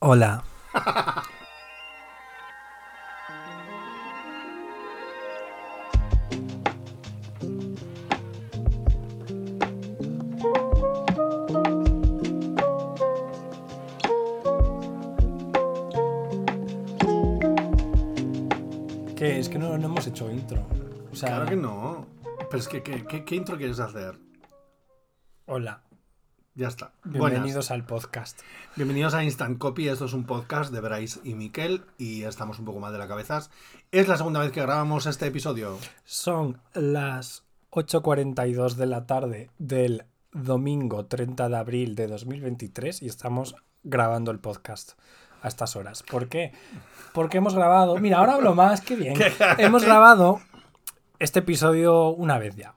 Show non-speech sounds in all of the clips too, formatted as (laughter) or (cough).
Hola. ¿Qué? Es que no, no hemos hecho intro. O sea, Claro que no. Pero es que, ¿qué, qué- qué intro quieres hacer? Hola. Ya está. Bienvenidos Buenas. al podcast. Bienvenidos a Instant Copy. Esto es un podcast de Bryce y Miquel y estamos un poco mal de la cabeza. Es la segunda vez que grabamos este episodio. Son las 8.42 de la tarde del domingo 30 de abril de 2023 y estamos grabando el podcast a estas horas. ¿Por qué? Porque hemos grabado... Mira, ahora hablo más, qué bien. (laughs) Hemos grabado este episodio una vez ya.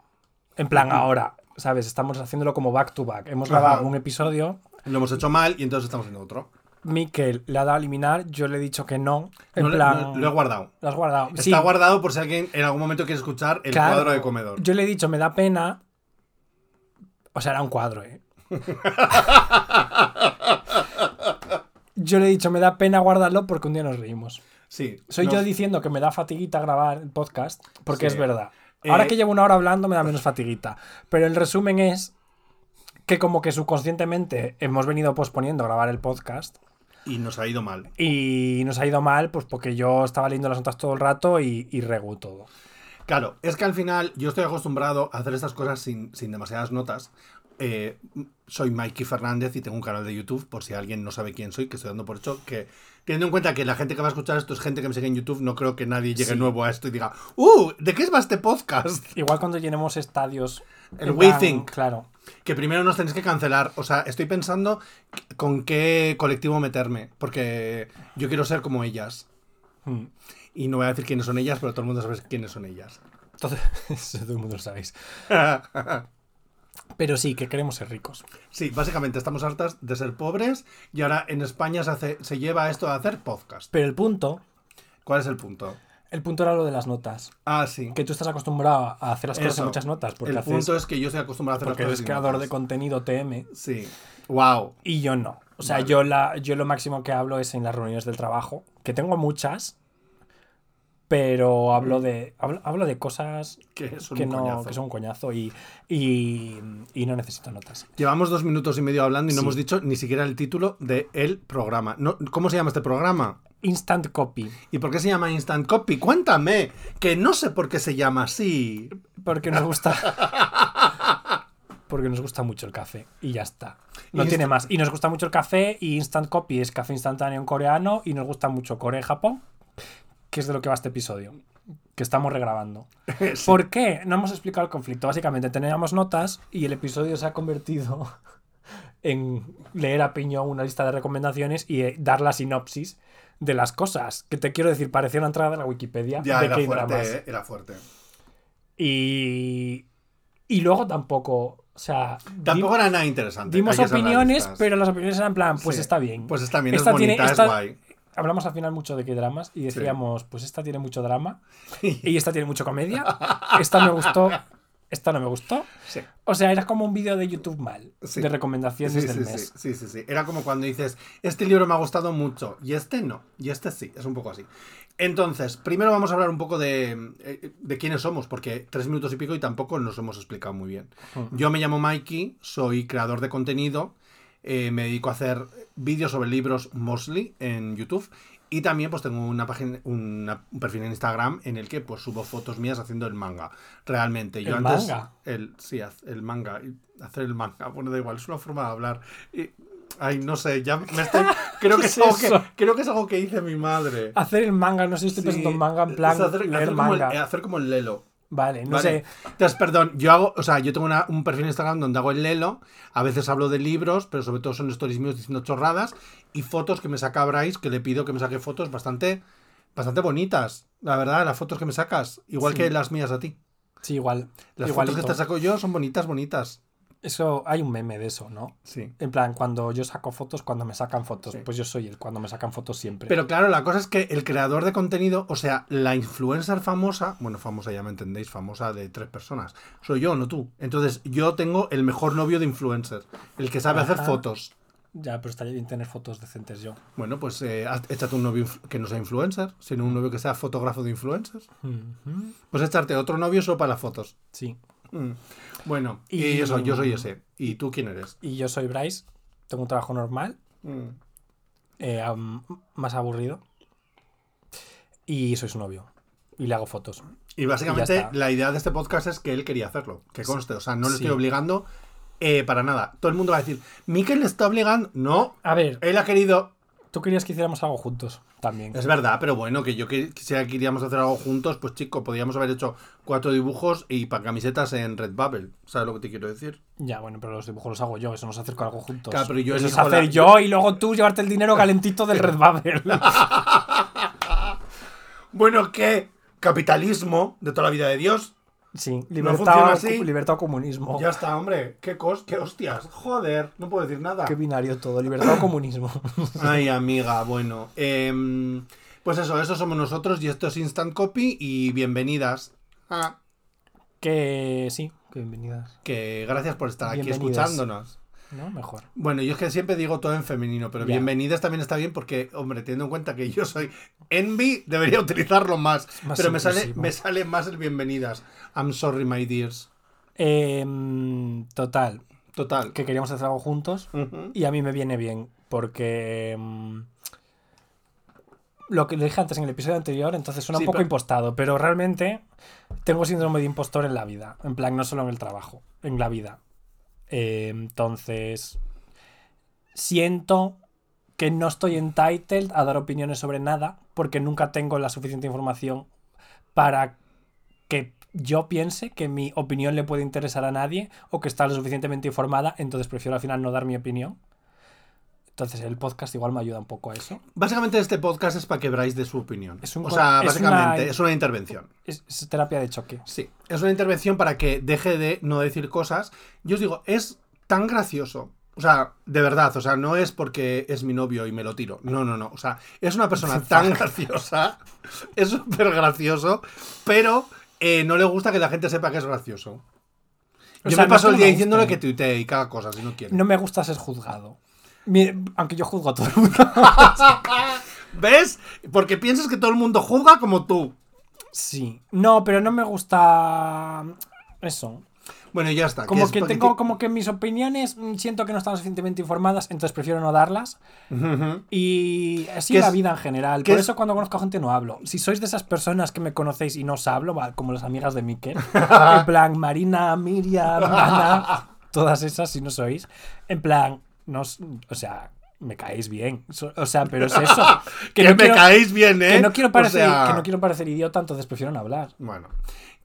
En plan, ahora, ¿sabes? Estamos haciéndolo como back to back. Hemos grabado Ajá. un episodio Lo hemos hecho mal y entonces estamos haciendo otro. Miquel le ha dado a eliminar, yo le he dicho que no. En No plan, no- lo he guardado. lo has guardado. Está Sí, guardado por si alguien en algún momento quiere escuchar el claro. cuadro de comedor. Yo le he dicho, me da pena. O sea, era un cuadro, ¿eh? (laughs) yo le he dicho, me da pena guardarlo porque un día nos reímos. Sí. Soy yo diciendo que me da fatiguita grabar el podcast, porque Sí. es verdad. Ahora Eh, que llevo una hora hablando me da menos fatiguita. Pero el resumen es que como que subconscientemente hemos venido posponiendo grabar el podcast. Y nos ha ido mal. Y nos ha ido mal, pues porque yo estaba leyendo las notas todo el rato y, y regu todo. Claro, es que al final yo estoy acostumbrado a hacer estas cosas sin, sin demasiadas notas. Eh, soy Mikey Fernández y tengo un canal de YouTube, por si alguien no sabe quién soy, que estoy dando por hecho, que teniendo en cuenta que la gente que va a escuchar esto es gente que me sigue en YouTube, no creo que nadie llegue Sí. nuevo a esto y diga, ¡Uh! ¿De qué es va este podcast? Igual cuando llenemos estadios. El We Think. Claro. Que primero nos tenéis que cancelar. O sea, estoy pensando con qué colectivo meterme, porque yo quiero ser como ellas. Mm. Y no voy a decir quiénes son ellas, pero todo el mundo sabe quiénes son ellas. Entonces, (laughs) todo el mundo lo sabéis. (laughs) Pero sí, que queremos ser ricos. Sí, básicamente estamos hartas de ser pobres y ahora en España se, hace, se lleva esto a hacer podcast. Pero el punto, ¿Cuál es el punto? el punto era lo de las notas. Ah, sí. Que tú estás acostumbrado a hacer las cosas Eso. en muchas notas. Porque, el haces- punto es que yo estoy acostumbrado a hacer porque las eres cosas sin creador de contenido TM. Sí. Wow. Y yo no. O sea, Vale. yo, la, yo lo máximo que hablo es en las reuniones del trabajo. Que tengo muchas. Pero hablo de. Hablo, hablo de cosas Que son que un no. coñazo. Que son un coñazo. Y, y, y no necesito notas. Llevamos dos minutos y medio hablando y no hemos dicho ni siquiera el título del el programa. No, ¿Cómo se llama este programa? Instant copy. ¿Y por qué se llama Instant Copy? Cuéntame, que no sé por qué se llama así. Porque nos gusta. Porque nos gusta mucho el café. Y ya está. No tiene más. Y nos gusta mucho el café. Y Instant Copy es café instantáneo en coreano. Y nos gusta mucho Corea y Japón. Que es de lo que va este episodio. Que estamos regrabando. (laughs) Sí. ¿Por qué? No hemos explicado el conflicto. Básicamente teníamos notas. Y el episodio se ha convertido (laughs) en leer a piño una lista de recomendaciones. Y eh, dar la sinopsis de las cosas. Que te quiero decir, parecía una entrada de la Wikipedia. Ya, de era fuerte, eh, era fuerte. Y, y luego tampoco, o sea, Tampoco era nada interesante. dimos opiniones, pero las opiniones eran en plan, pues Sí. está bien. Pues está bien, Esta es tiene- bonita, esta- es guay. Hablamos al final mucho de qué dramas y decíamos, pues esta tiene mucho drama y esta tiene mucho comedia, esta me gustó, esta no me gustó. Sí. O sea, era como un vídeo de YouTube mal, Sí. de recomendaciones del mes. sí, sí, sí. Era como cuando dices, este libro me ha gustado mucho y este no, y este sí, es un poco así. Entonces, primero vamos a hablar un poco de, eh, de quiénes somos, porque tres minutos y pico y tampoco nos hemos explicado muy bien. Yo me llamo Mikey, soy creador de contenido, eh, me dedico a hacer vídeos sobre libros mostly en YouTube y también pues tengo una página, una- un perfil en Instagram en el que pues subo fotos mías haciendo el manga. Realmente, yo ¿El antes manga? el sí, el manga, hacer el manga, bueno, da igual, es una forma de hablar. Y- ay, no sé, ya me estoy (laughs) creo ¿Qué que es es algo que creo que es algo que dice mi madre. Hacer el manga, no sé si estoy Sí, pensando en manga en plan hacer, leer hacer como el, manga. eh, hacer como el lelo. Vale, no Vale. sé. Entonces, perdón, yo hago, o sea, yo tengo una- un perfil en Instagram donde hago el lelo, a veces hablo de libros, pero sobre todo son stories míos diciendo chorradas y fotos que me saca Bryce, que le pido que me saque fotos bastante, bastante bonitas, la verdad, las fotos que me sacas, igual Sí. que las mías a ti. Sí, igual. Las igualito. fotos que te saco yo son bonitas, bonitas. Eso, hay un meme de eso, ¿no? Sí. En plan, cuando yo saco fotos, cuando me sacan fotos. Sí. Pues yo soy el cuando me sacan fotos siempre. Pero claro, la cosa es que el creador de contenido, o sea, la influencer famosa, bueno, famosa ya me entendéis, famosa de tres personas, soy yo, no tú. Entonces, yo tengo el mejor novio de influencer, el que sabe hacer fotos. Ya, pero estaría bien tener fotos decentes yo. Bueno, pues eh, échate un novio que no sea influencer, sino un novio que sea fotógrafo de influencers. Pues echarte otro novio solo para las fotos. Sí. Mm. Bueno, y... Y- eso, yo soy ese. ¿Y tú quién eres? Y yo soy Bryce, tengo un trabajo normal, Mm. eh, más aburrido. Y soy su novio. Y le hago fotos. Y básicamente la idea de este podcast es que él quería hacerlo, que conste, o sea, no le Sí. estoy obligando eh, para nada. Todo el mundo va a decir, Miquel le está obligando. No, A ver, él ha querido. Tú querías que hiciéramos algo juntos también. Es verdad, pero bueno, que yo que- quisiera que queríamos hacer algo juntos, pues chico, podríamos haber hecho cuatro dibujos y para camisetas en Redbubble. ¿Sabes lo que te quiero decir? Ya, bueno, pero los dibujos los hago yo, eso nos acerca algo juntos. Claro, pero yo eso es la- hacer yo y luego tú llevarte el dinero calentito del Redbubble. (laughs) Bueno, ¿qué? Capitalismo de toda la vida de Dios. Sí, libertad, así. o, libertad o comunismo. Ya está, hombre. ¿Qué, cos qué hostias? Joder, no puedo decir nada. Qué binario todo, libertad o comunismo. (laughs) Ay, amiga, bueno. em, pues eso, eso somos nosotros y esto es Instant Copy y bienvenidas. Ah, que sí, que bienvenidas. que gracias por estar aquí escuchándonos. ¿No? Mejor. Bueno, yo es que siempre digo todo en femenino, pero bienvenidas también está bien porque, hombre, teniendo en cuenta que yo soy Envy, debería utilizarlo más. más pero me sale, me sale más el bienvenidas. I'm sorry, my dears. Em, total, Total. que queríamos hacer algo juntos y a mí me viene bien porque em, lo que le dije antes en el episodio anterior, entonces suena Sí, un poco pero- impostado, pero realmente tengo síndrome de impostor en la vida, en plan no solo en el trabajo, en la vida. Eh, entonces siento que no estoy entitled a dar opiniones sobre nada porque nunca tengo la suficiente información para que yo piense que mi opinión le puede interesar a nadie o que está lo suficientemente informada, entonces prefiero al final no dar mi opinión. Entonces el podcast igual me ayuda un poco a eso. Básicamente este podcast es para que Bryce dé su opinión. Es un o sea, es básicamente una- es una intervención. Es, es terapia de choque. Sí, es una intervención para que deje de no decir cosas. Yo os digo, es tan gracioso. O sea, de verdad, o sea, no es porque es mi novio y me lo tiro. No, no, no. O sea, es una persona (laughs) tan graciosa, es súper gracioso, pero eh, no le gusta que la gente sepa que es gracioso. O Yo sea, me paso el día diciéndole que tuitee y cada cosa si no quiere. No me gusta ser juzgado. Aunque yo juzgo a todo el mundo. (laughs) ¿Ves? Porque piensas que todo el mundo juzga como tú. sí. No, pero no me gusta eso. Bueno, ya está. Como que tengo como que mis opiniones mm, siento que no están suficientemente informadas, entonces prefiero no darlas. Y así ¿Qué la es- vida en general. Por es- eso cuando conozco a gente no hablo. Si sois de esas personas que me conocéis y no os hablo, como las amigas de Miquel, (laughs) en plan Marina, Miriam, Ana, (laughs) todas esas si no sois, en plan, no, o sea, me caéis bien. O sea, pero es eso. (laughs) Que, no me quiero- caéis bien, ¿eh? que no quiero O parecer, sea- que no quiero parecer idiota, entonces prefiero no hablar. Bueno,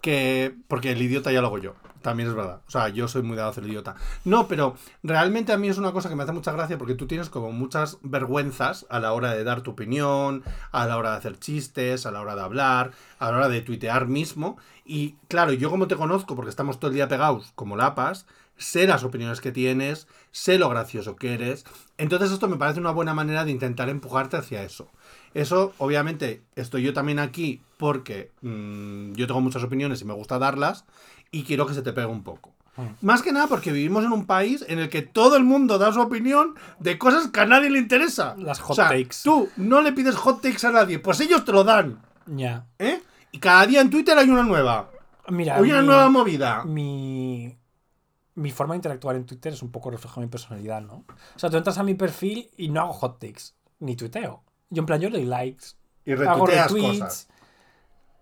que. Porque el idiota ya lo hago yo. También es verdad. O sea, yo soy muy dado a hacer idiota. No, pero realmente a mí es una cosa que me hace mucha gracia porque tú tienes como muchas vergüenzas a la hora de dar tu opinión, a la hora de hacer chistes, a la hora de hablar, a la hora de tuitear mismo. Y claro, yo como te conozco, porque estamos todo el día pegados como lapas, sé las opiniones que tienes, sé lo gracioso que eres. Entonces esto me parece una buena manera de intentar empujarte hacia eso. Eso, obviamente, estoy yo también aquí porque mm, yo tengo muchas opiniones y me gusta darlas y quiero que se te pegue un poco. Más que nada porque vivimos en un país en el que todo el mundo da su opinión de cosas que a nadie le interesa. Las hot o sea, takes. Tú no le pides hot takes a nadie, pues ellos te lo dan. Ya. ¿eh? Y cada día en Twitter hay una nueva. Mira, Hay una mi- nueva movida. mi, mi forma de interactuar en Twitter es un poco reflejo de mi personalidad, ¿no? O sea, tú entras a mi perfil y no hago hot takes, ni tuiteo. Yo en plan, yo doy likes, Y hago retweets, cosas.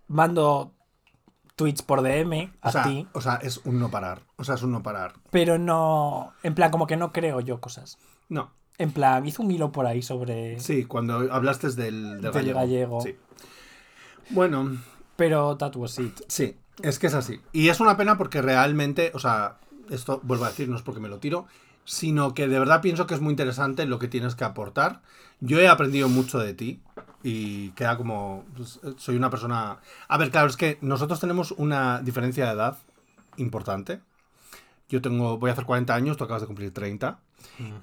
mando tweets por DM a O sea, ti, o sea, es un no parar. O sea, es un no parar. pero no, en plan, como que no creo yo cosas. No. En plan, hice un hilo por ahí sobre... Sí, cuando hablaste del, del Del gallego. gallego. Sí. Bueno, Pero that was it. Sí, es que es así. Y es una pena porque realmente, o sea, esto vuelvo a decir, no es porque me lo tiro, sino que de verdad pienso que es muy interesante lo que tienes que aportar. Yo he aprendido mucho de ti y queda como, pues, soy una persona... A ver, claro, es que nosotros tenemos una diferencia de edad importante. Yo tengo, voy a hacer 40 años, tú acabas de cumplir 30.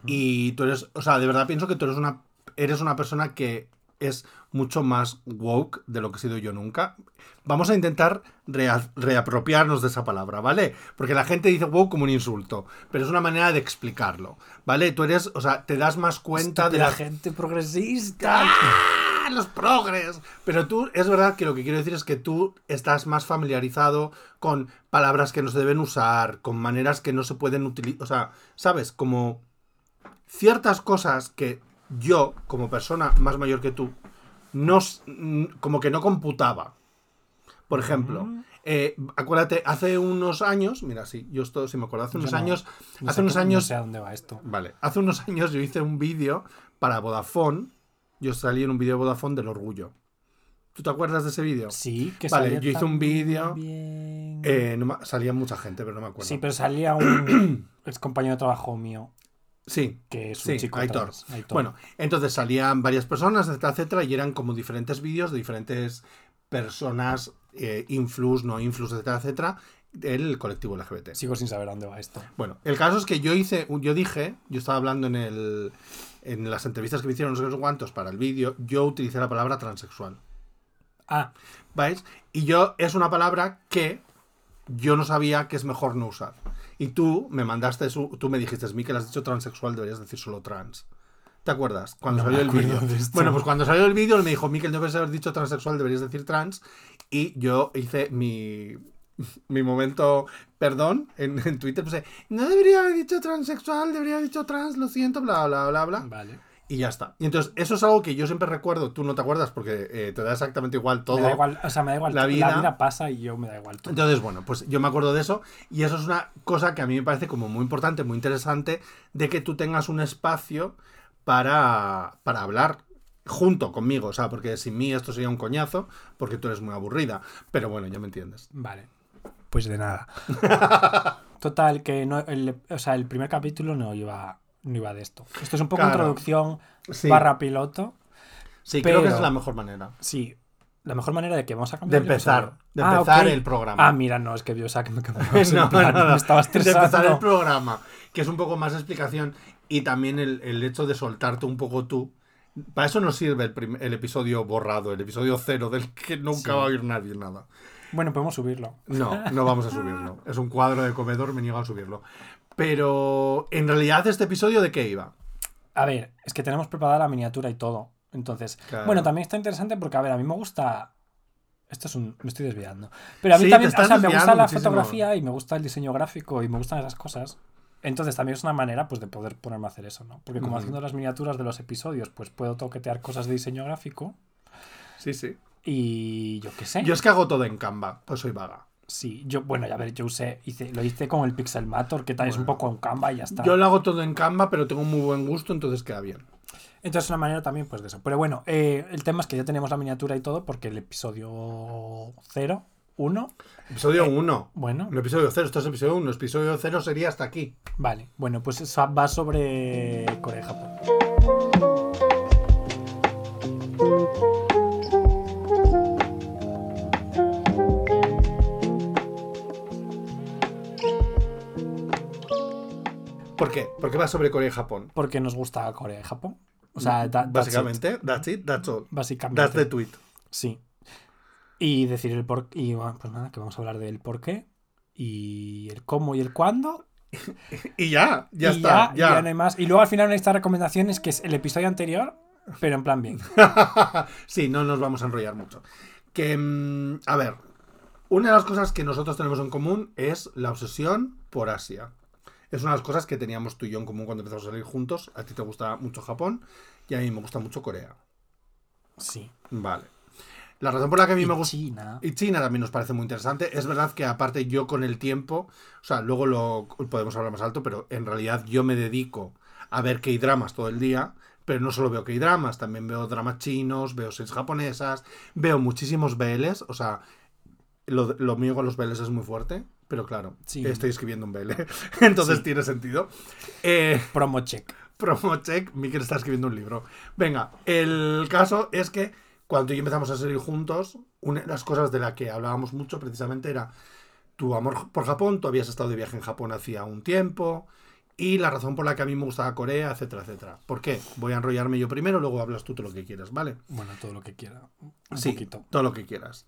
Y tú eres, o sea, de verdad pienso que tú eres una, eres una persona que es mucho más woke de lo que he sido yo nunca. Vamos a intentar rea- reapropiarnos de esa palabra, ¿vale? Porque la gente dice woke como un insulto, pero es una manera de explicarlo, ¿vale? Tú eres, o sea, te das más cuenta de la la gente progresista. ¡Ah! Los progres. Pero tú, es verdad que lo que quiero decir es que tú estás más familiarizado con palabras que no se deben usar, con maneras que no se pueden utilizar. O sea, ¿sabes? Como ciertas cosas que yo, como persona más mayor que tú, no, mm, como que no computaba. Por ejemplo, eh, acuérdate, hace unos años, mira, sí, yo esto sí me acuerdo, hace unos no- años, no hace sé unos años No sé a dónde va esto. Vale, hace unos años yo hice un vídeo para Vodafone. Yo salí en un vídeo de Vodafone del orgullo. ¿Tú te acuerdas de ese vídeo? Sí, que Vale, salía yo hice un vídeo, Eh, no salía mucha gente, pero no me acuerdo. Sí, pero salía un (clears throat) ex compañero de trabajo mío, Sí, que es un sí, chico Aitor. trans, Aitor. Bueno, entonces salían varias personas, etcétera, etcétera, y eran como diferentes vídeos de diferentes personas, eh, influx, no influx, etcétera, etcétera, del colectivo LGBT. Sigo sin saber dónde va esto. Bueno, el caso es que yo hice, yo dije, yo estaba hablando en el en las entrevistas que me hicieron no sé qué cuantos para el vídeo, yo utilicé la palabra transexual. Ah, ¿Vais? Y yo es una palabra que yo no sabía que es mejor no usar. Y tú me mandaste, su, tú me dijiste, Miquel, has dicho transexual, deberías decir solo trans. ¿Te acuerdas? Cuando No salió el vídeo. Bueno, pues cuando salió el vídeo él me dijo, Miquel, no debes haber dicho transexual, deberías decir trans. Y yo hice mi, (laughs) mi momento perdón en, en Twitter. Puse, no debería haber dicho transexual, debería haber dicho trans, lo siento, bla, bla, bla, bla. vale. Y ya está. Y entonces, eso es algo que yo siempre recuerdo, tú no te acuerdas porque eh, te da exactamente igual todo. Me da igual, o sea, me da igual. La La vida- vida, pasa y yo me da igual todo. Entonces, bueno, pues yo me acuerdo de eso y eso es una cosa que a mí me parece como muy importante, muy interesante, de que tú tengas un espacio para, para hablar junto conmigo, o sea, porque sin mí esto sería un coñazo, porque tú eres muy aburrida, pero bueno, ya me entiendes. Vale. Pues de nada. (laughs) Total, que no, el, o sea, el primer capítulo no iba, no iba de esto. Esto es un poco Claro. introducción Sí. barra piloto. Sí, creo que pero- es la mejor manera. Sí. La mejor manera de que vamos a De cambiar. el empezar, de Ah, empezar ok. el programa. Ah, mira, no, es que que me cambiaba No, (laughs) no, no. Me estaba De empezar el programa, que es un poco más explicación y también el, el hecho de soltarte un poco tú. Para eso nos sirve el, el episodio borrado, el episodio cero, del que nunca Sí. va a oír nadie nada. Bueno, podemos subirlo. No, no vamos a (laughs) subirlo. Es un cuadro de comedor, me niego a subirlo. Pero en realidad este episodio de qué iba? A ver, es que tenemos preparada la miniatura y todo. Entonces, Claro. bueno, también está interesante porque, a ver, a mí me gusta. Esto es un. Me estoy desviando. Pero a mí Sí, también, o sea, me gusta la muchísimo. fotografía y me gusta el diseño gráfico y me gustan esas cosas. Entonces también es una manera pues de poder ponerme a hacer eso, ¿no? Porque como haciendo las miniaturas de los episodios, pues puedo toquetear cosas de diseño gráfico Sí, sí. y yo qué sé. Yo es que hago todo en Canva, pues soy vaga. Sí, yo, bueno, ya ver, yo usé, hice, lo hice con el Pixelmator, que tal es un poco en Canva y ya está. Yo lo hago todo en Canva, pero tengo muy buen gusto, entonces queda bien. Entonces es una manera también pues de eso. Pero bueno, eh, el tema es que ya tenemos la miniatura y todo porque el episodio 0, 1, Episodio 1. bueno, No episodio 0, esto es episodio 1. Episodio 0 sería hasta aquí. vale. Bueno, pues eso va sobre Corea y Japón. ¿Por qué? Porque va sobre Corea y Japón. Porque nos gusta Corea y Japón. O sea, that- that's it. Básicamente, that's it, that's all. Básicamente. That's the tweet. Sí. Y decir el por Y bueno, pues nada, que vamos a hablar del por qué. Y el cómo y el cuándo. (laughs) Y ya, ya y está. Ya, Ya, ya no hay más. Y luego al final estas recomendaciones, que es el episodio anterior, pero en plan bien. (laughs) sí, no nos vamos a enrollar mucho. Que, mm, a ver, una de las cosas que nosotros tenemos en común es la obsesión por Asia. Es una de las cosas que teníamos tú y yo en común cuando empezamos a salir juntos. A ti te gusta mucho Japón y a mí me gusta mucho Corea. Sí. Vale. La razón por la que a mí Y me gusta... China. Y China también nos parece muy interesante. Es verdad que aparte yo con el tiempo, o sea, luego lo podemos hablar más alto, pero en realidad yo me dedico a ver K-dramas todo el día, pero no solo veo K-dramas, también veo dramas chinos, veo series japonesas, veo muchísimos BLs, o sea, lo, lo mío con los BLs es muy fuerte, pero claro, Sí. estoy escribiendo un BL, (laughs) entonces Sí. tiene sentido. Eh, Promo check. Promo check, Miquel está escribiendo un libro. Venga, el caso es que cuando tú y yo empezamos a salir juntos, una de las cosas de la que hablábamos mucho precisamente era tu amor por Japón, tú habías estado de viaje en Japón hacía un tiempo y la razón por la que a mí me gustaba Corea, etcétera, etcétera. ¿Por qué? Voy a enrollarme yo primero, luego hablas tú todo lo que quieras, ¿vale? Bueno, todo lo que quiera. Un sí, poquito. todo lo que quieras.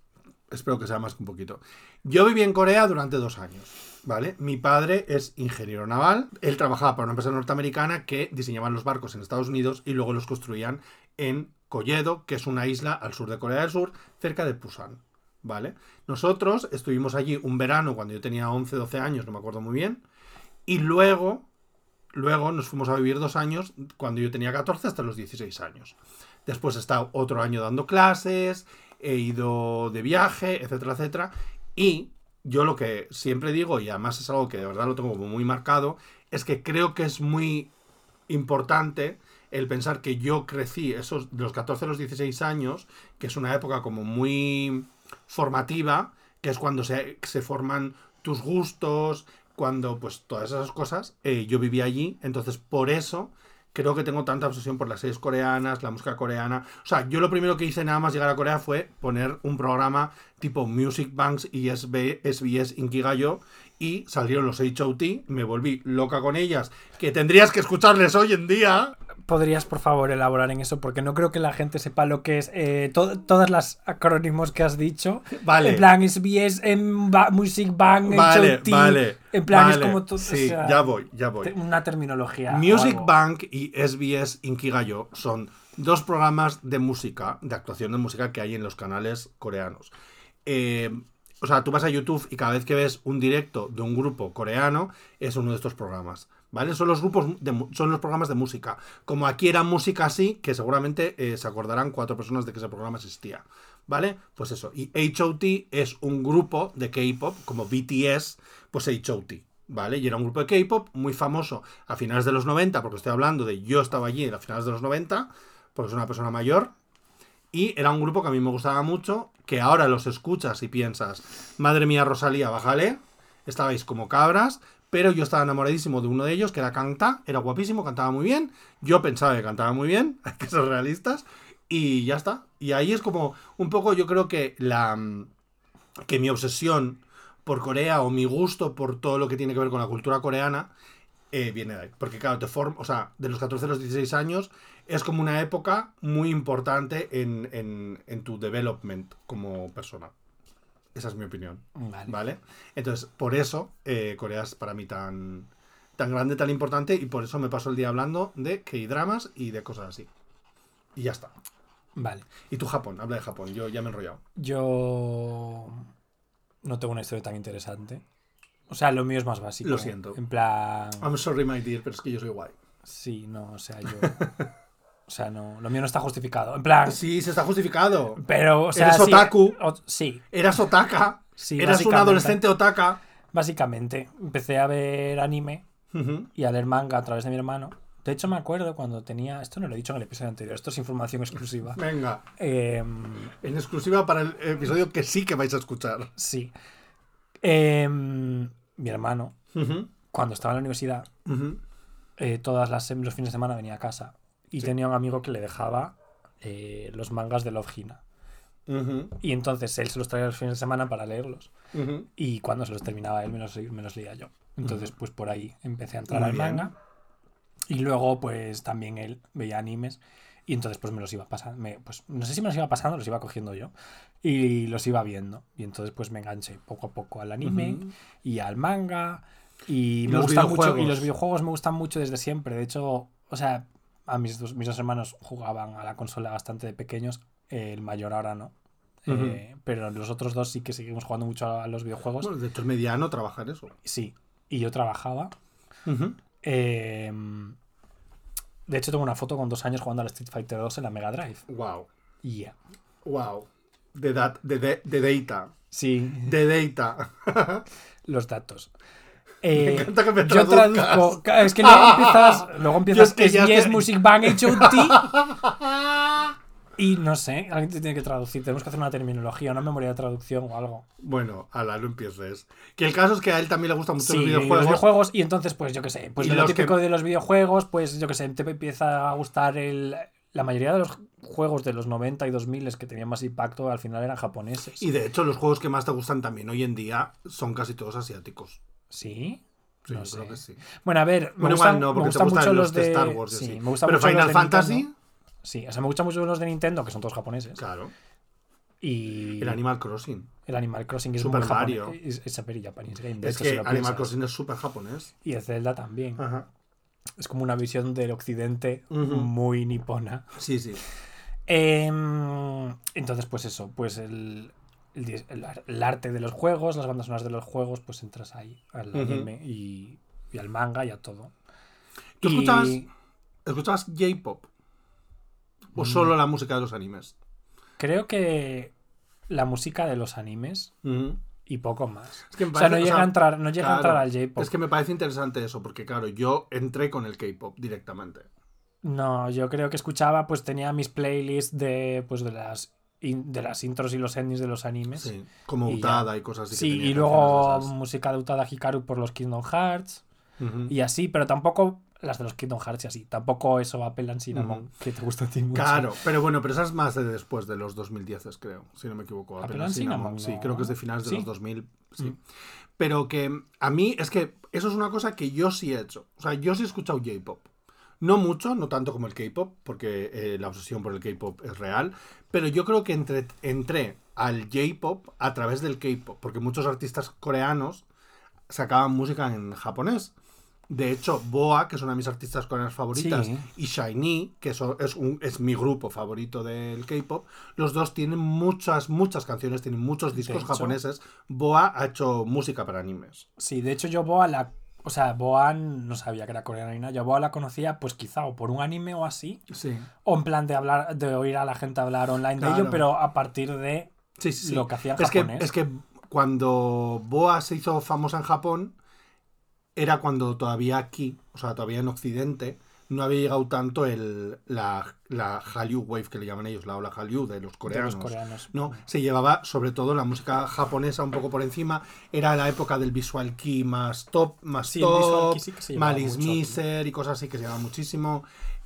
Espero que sea más que un poquito. Yo viví en Corea durante dos años, ¿vale? Mi padre es ingeniero naval. Él trabajaba para una empresa norteamericana que diseñaba los barcos en Estados Unidos y luego los construían en Koyedo, que es una isla al sur de Corea del Sur, cerca de Pusan, ¿vale? Nosotros estuvimos allí un verano cuando yo tenía 11, 12 años, no me acuerdo muy bien, y luego, luego nos fuimos a vivir dos años cuando yo tenía 14 hasta los 16 años. Después he estado otro año dando clases, he ido de viaje, etcétera, etcétera. Y yo lo que siempre digo, y además es algo que de verdad lo tengo como muy marcado, es que creo que es muy importante el pensar que yo crecí esos de los 14 a los 16 años, que es una época como muy formativa, que es cuando se, se forman tus gustos, cuando pues todas esas cosas, eh, yo viví allí, entonces por eso creo que tengo tanta obsesión por las series coreanas, la música coreana. O sea, yo lo primero que hice nada más llegar a Corea fue poner un programa tipo Music Banks y SB, SBS Inkigayo y salieron los HOT, me volví loca con ellas, que tendrías que escucharles hoy en día. ¿Podrías, por favor, elaborar en eso? Porque no creo que la gente sepa lo que es eh, to- todas las acrónimos que has dicho. Vale. En plan, SBS, en ba- Music Bank, Vale, HOT. vale. En plan, es vale. como todo. o Sí, sea, ya voy, ya voy. Una terminología. Music. Bank y SBS Inkigayo son dos programas de música, de actuación de música que hay en los canales coreanos. Eh, o sea, tú vas a YouTube y cada vez que ves un directo de un grupo coreano, es uno de estos programas. ¿Vale? Son los grupos son los programas de música. Como aquí era música así, que seguramente eh, se acordarán cuatro personas de que ese programa existía. ¿Vale? Pues eso. Y HOT es un grupo de K-pop, como BTS, pues HOT. ¿Vale? Y era un grupo de K-pop muy famoso a finales de los 90, porque estoy hablando de yo estaba allí a finales de los 90, porque soy una persona mayor. Y era un grupo que a mí me gustaba mucho, que ahora los escuchas y piensas, madre mía Rosalía, bájale, estabais como cabras, pero yo estaba enamoradísimo de uno de ellos, que era Canta, era guapísimo, cantaba muy bien, yo pensaba que cantaba muy bien, (laughs) hay que ser realistas, y ya está. Y ahí es como un poco, yo creo que la mm, que mi obsesión por Corea o mi gusto por todo lo que tiene que ver con la cultura coreana eh, viene de ahí. Porque claro, te form o sea, de los 14 a los 16 años es como una época muy importante en, en- en tu development como persona. Esa es mi opinión. Vale. ¿Vale? Entonces, por eso eh, Corea es para mí tan, tan grande, tan importante y por eso me paso el día hablando de K-dramas y de cosas así. Y ya está. Vale. Y tú Japón, habla de Japón, yo ya me he enrollado. Yo no tengo una historia tan interesante. O sea, lo mío es más básico. Lo siento. En plan. I'm sorry, my dear, pero es que yo soy guay. Sí, no, o sea, yo. (laughs) O sea, no, lo mío no está justificado. En plan. Sí, se está justificado. Pero, o sea. Eres sí, otaku. o- sí, Eras otaka. Sí, Eras un adolescente otaka. básicamente. Empecé a ver anime y a leer manga a través de mi hermano. De hecho, me acuerdo cuando tenía. Esto no lo he dicho en el episodio anterior, esto es información exclusiva. (laughs) Venga, Em, en exclusiva para el episodio que sí que vais a escuchar. sí. Em, mi hermano, cuando estaba en la universidad, eh, todas las los fines de semana venía a casa y Sí. tenía un amigo que le dejaba eh, los mangas de Love Hina. Y entonces él se los traía los fines de semana para leerlos. Y cuando se los terminaba él, me los, me los leía yo. Entonces, pues por ahí empecé a entrar Muy al bien. manga. Y luego, pues también él veía animes. Y entonces, pues me los iba pasando. me- pues no sé si me los iba pasando, los iba cogiendo yo. Y los iba viendo. Y entonces, pues me enganché poco a poco al anime y al manga. Y, me los gustan mucho. Y los videojuegos me gustan mucho desde siempre. De hecho, o sea, a mis dos, mis dos hermanos jugaban a la consola bastante de pequeños. El mayor ahora no. Eh, pero los otros dos sí que seguimos jugando mucho a los videojuegos. Bueno, de hecho es mediano trabajar eso. Sí, y yo trabajaba. Eh, de hecho, tengo una foto con dos años jugando al Street Fighter 2 en la Mega Drive. Wow, Yeah. wow. De, dat- de, de, de data. Sí, De data. (laughs) los datos. Me Eh, encanta que me yo traduzco. Es que luego empiezas. Luego empiezas. es que SBS te- Music HOT. (laughs) Y no sé, alguien te tiene que traducir. Tenemos que hacer una terminología, una memoria de traducción o algo. Bueno, ala, no empieces. Que el caso es que a él también le gustan mucho Sí, los los videojuegos. Y entonces, pues yo qué sé, pues de lo típico que- de los videojuegos, pues yo qué sé, te empieza a gustar el. La mayoría de los juegos de los 90 y 2000 que tenían más impacto al final eran japoneses. Y de hecho, los juegos que más te gustan también hoy en día son casi todos asiáticos. ¿Sí? Sí, no yo sé. creo que sí. Bueno, a ver, me Bueno, gustan, igual no, me porque te gustan mucho los los de Star Wars sí, me gustan Pero mucho los Final de Fantasy, Nintendo. Sí, o sea, me gustan mucho los de Nintendo, que son todos japoneses. claro. Y El Animal Crossing. el Animal Crossing es Super Mario. Es, es Es hecho, que Animal piensas. Crossing es súper japonés. Y el Zelda también. Ajá. Es como una visión del occidente muy nipona. Sí, sí. Em, entonces, pues eso, pues el, el, arte de los juegos, las bandas sonoras de los juegos, pues entras ahí al anime y, y al manga y a todo. ¿Tú Y- escuchabas, escuchabas J-pop? Mm. ¿O solo la música de los animes? Creo que la música de los animes. Y poco más. Es que O sea, no o llega sea, a entrar, no llega a entrar al J-pop. Es que me parece interesante eso, porque claro, yo entré con el K-pop directamente. No, yo creo que escuchaba, pues tenía mis playlists de, pues, de las de las intros y los endings de los animes. Sí, como Y Utada y cosas así. que Sí, tenía y luego de música de Utada Hikaru por los Kingdom Hearts y así, pero tampoco las de los Kingdom Hearts y así. Tampoco eso Apple Cinnamon, que te gusta a ti mucho. Claro, pero bueno, pero esa es más de después de los 2010, creo, si no me equivoco. And Cinnamon, Sí, creo que es de finales de ¿Sí? los 2000, sí. Mm. Pero que a mí es que eso es una cosa que yo sí he hecho. O sea, yo sí he escuchado J-pop. No mucho, no tanto como el K-pop, porque eh, la obsesión por el K-pop es real, pero yo creo que entre- entré al J-pop a través del K-pop, porque muchos artistas coreanos sacaban música en japonés. De hecho, Boa, que es una de mis artistas coreanas favoritas, Sí. y Shiny, que eso es, un, es mi grupo favorito del K-pop, los dos tienen muchas, muchas canciones, tienen muchos discos hecho- japoneses. Boa ha hecho música para animes. Sí, de hecho yo Boa la... O sea, Boa no sabía que era coreana ni nada. Yo Boa la conocía pues quizá o por un anime o así, Sí. o en plan de hablar, de oír a la gente hablar online de ello, pero a partir de Sí, sí, sí. lo que hacía en es que, japonés. es que cuando Boa se hizo famosa en Japón, era cuando todavía aquí, o sea, todavía en Occidente, no había llegado tanto el, la, la Hallyu Wave, que le llaman ellos, la ola Hallyu de los de coreanos. los coreanos. No, se llevaba sobre todo la música japonesa un poco por encima. Era la época del Visual Kei más top, más Sí, top, sí llevaba Malice. Miser y cosas así que se llevaban muchísimo.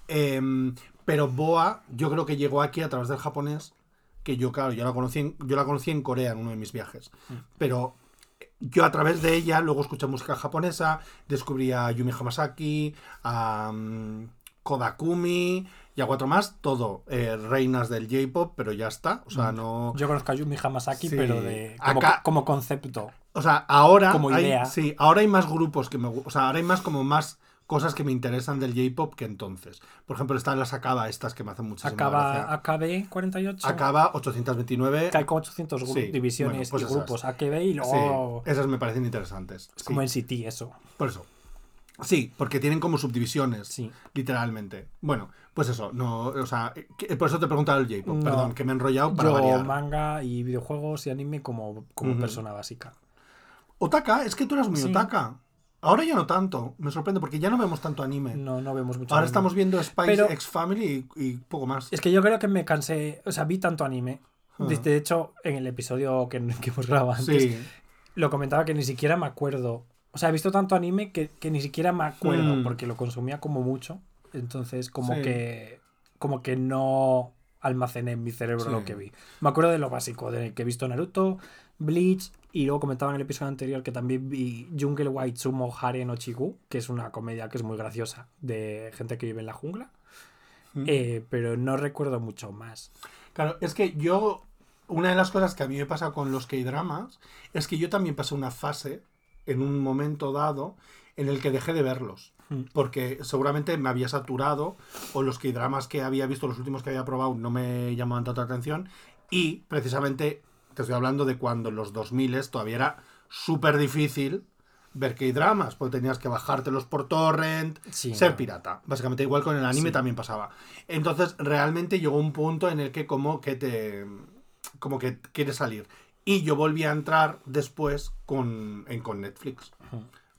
Em, pero Boa, yo creo que llegó aquí a través del japonés, que yo, claro, yo la conocí en, yo la conocí en Corea en uno de mis viajes. Mm. Pero yo a través de ella luego escuché música japonesa, descubrí a Yumi Hamasaki, a mm, Kodakumi y a cuatro más, todo eh, reinas del J-pop, pero ya está. O sea, no. Yo conozco a Yumi Hamasaki, Sí. pero de como, Acá- como concepto. O sea, ahora Como hay, idea. sí, ahora hay más grupos que me o sea, ahora hay más como más cosas que me interesan del J-pop que entonces. Por ejemplo, están las Acaba estas que me hacen muchísima Acaba gracia. AKB 48. Acaba 829. Que hay como 800 gru- Sí, divisiones bueno, pues y grupos AKB y Sí, luego esas me parecen interesantes. es sí, como en City eso. Por eso. Sí, porque tienen como subdivisiones, Sí. literalmente. Bueno, pues eso, no, o sea, que- por eso te he preguntado el J-pop, No. perdón, que me he enrollado para Yo variar. manga y videojuegos y anime como, como persona básica. Otaka, es que tú eras muy Sí. otaka. Ahora ya no tanto, me sorprende porque ya no vemos tanto anime. No, no vemos mucho Ahora anime. estamos viendo Spice Pero- X Family y, y poco más. Es que yo creo que me cansé, o sea, vi tanto anime. Ah. De, de hecho, en el episodio que, que hemos grabado antes, Sí, lo comentaba que ni siquiera me acuerdo. O sea, he visto tanto anime que, que ni siquiera me acuerdo Mm. porque lo consumía como mucho. Entonces, como Sí. que como que no almacené en mi cerebro Sí. lo que vi. Me acuerdo de lo básico, de que he visto Naruto, Bleach y luego comentaba en el episodio anterior que también vi Jungle White Sumo Hare no Chigu, que es una comedia que es muy graciosa de gente que vive en la jungla. Mm. Eh, pero no recuerdo mucho más. Claro, es que yo, una de las cosas que a mí me pasa con los K-dramas es que yo también pasé una fase, en un momento dado, en el que dejé de verlos. Mm. Porque seguramente me había saturado, o los K-dramas que había visto, los últimos que había probado, no me llamaban tanta atención. Y precisamente te estoy hablando de cuando en los 2000 todavía era súper difícil ver K-dramas, porque tenías que bajártelos por torrent, Sí, ser no. pirata. Básicamente igual con el anime Sí. también pasaba. Entonces realmente llegó un punto en el que como que te como que quieres salir. Y yo volví a entrar después con, en, con Netflix.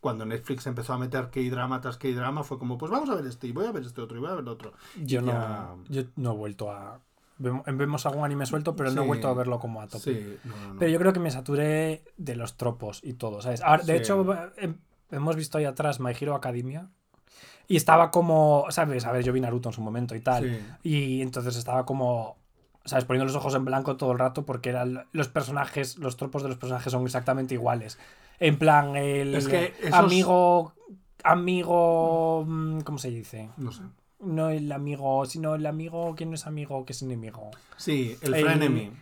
Cuando Netflix empezó a meter K-drama tras K-drama fue como, pues vamos a ver este y voy a ver este otro y voy a ver otro. Yo no, yo no he vuelto a. vemo- Vemos algún anime suelto, pero no he vuelto a verlo como a tope. Sí, no, no, no. Pero yo creo que me saturé de los tropos y todo, ¿sabes? Ahora, de Sí. hecho, hem- hemos visto ahí atrás My Hero Academia y estaba como, ¿sabes? A ver, yo vi Naruto en su momento y tal. Y entonces estaba como, ¿sabes? Poniendo los ojos en blanco todo el rato porque eran los personajes, los tropos de los personajes son exactamente iguales. En plan, el Es que esos- amigo. Amigo. mm, ¿Cómo se dice? No sé. No el amigo, sino el amigo que no es amigo, que es enemigo. Sí, el El- frenemy.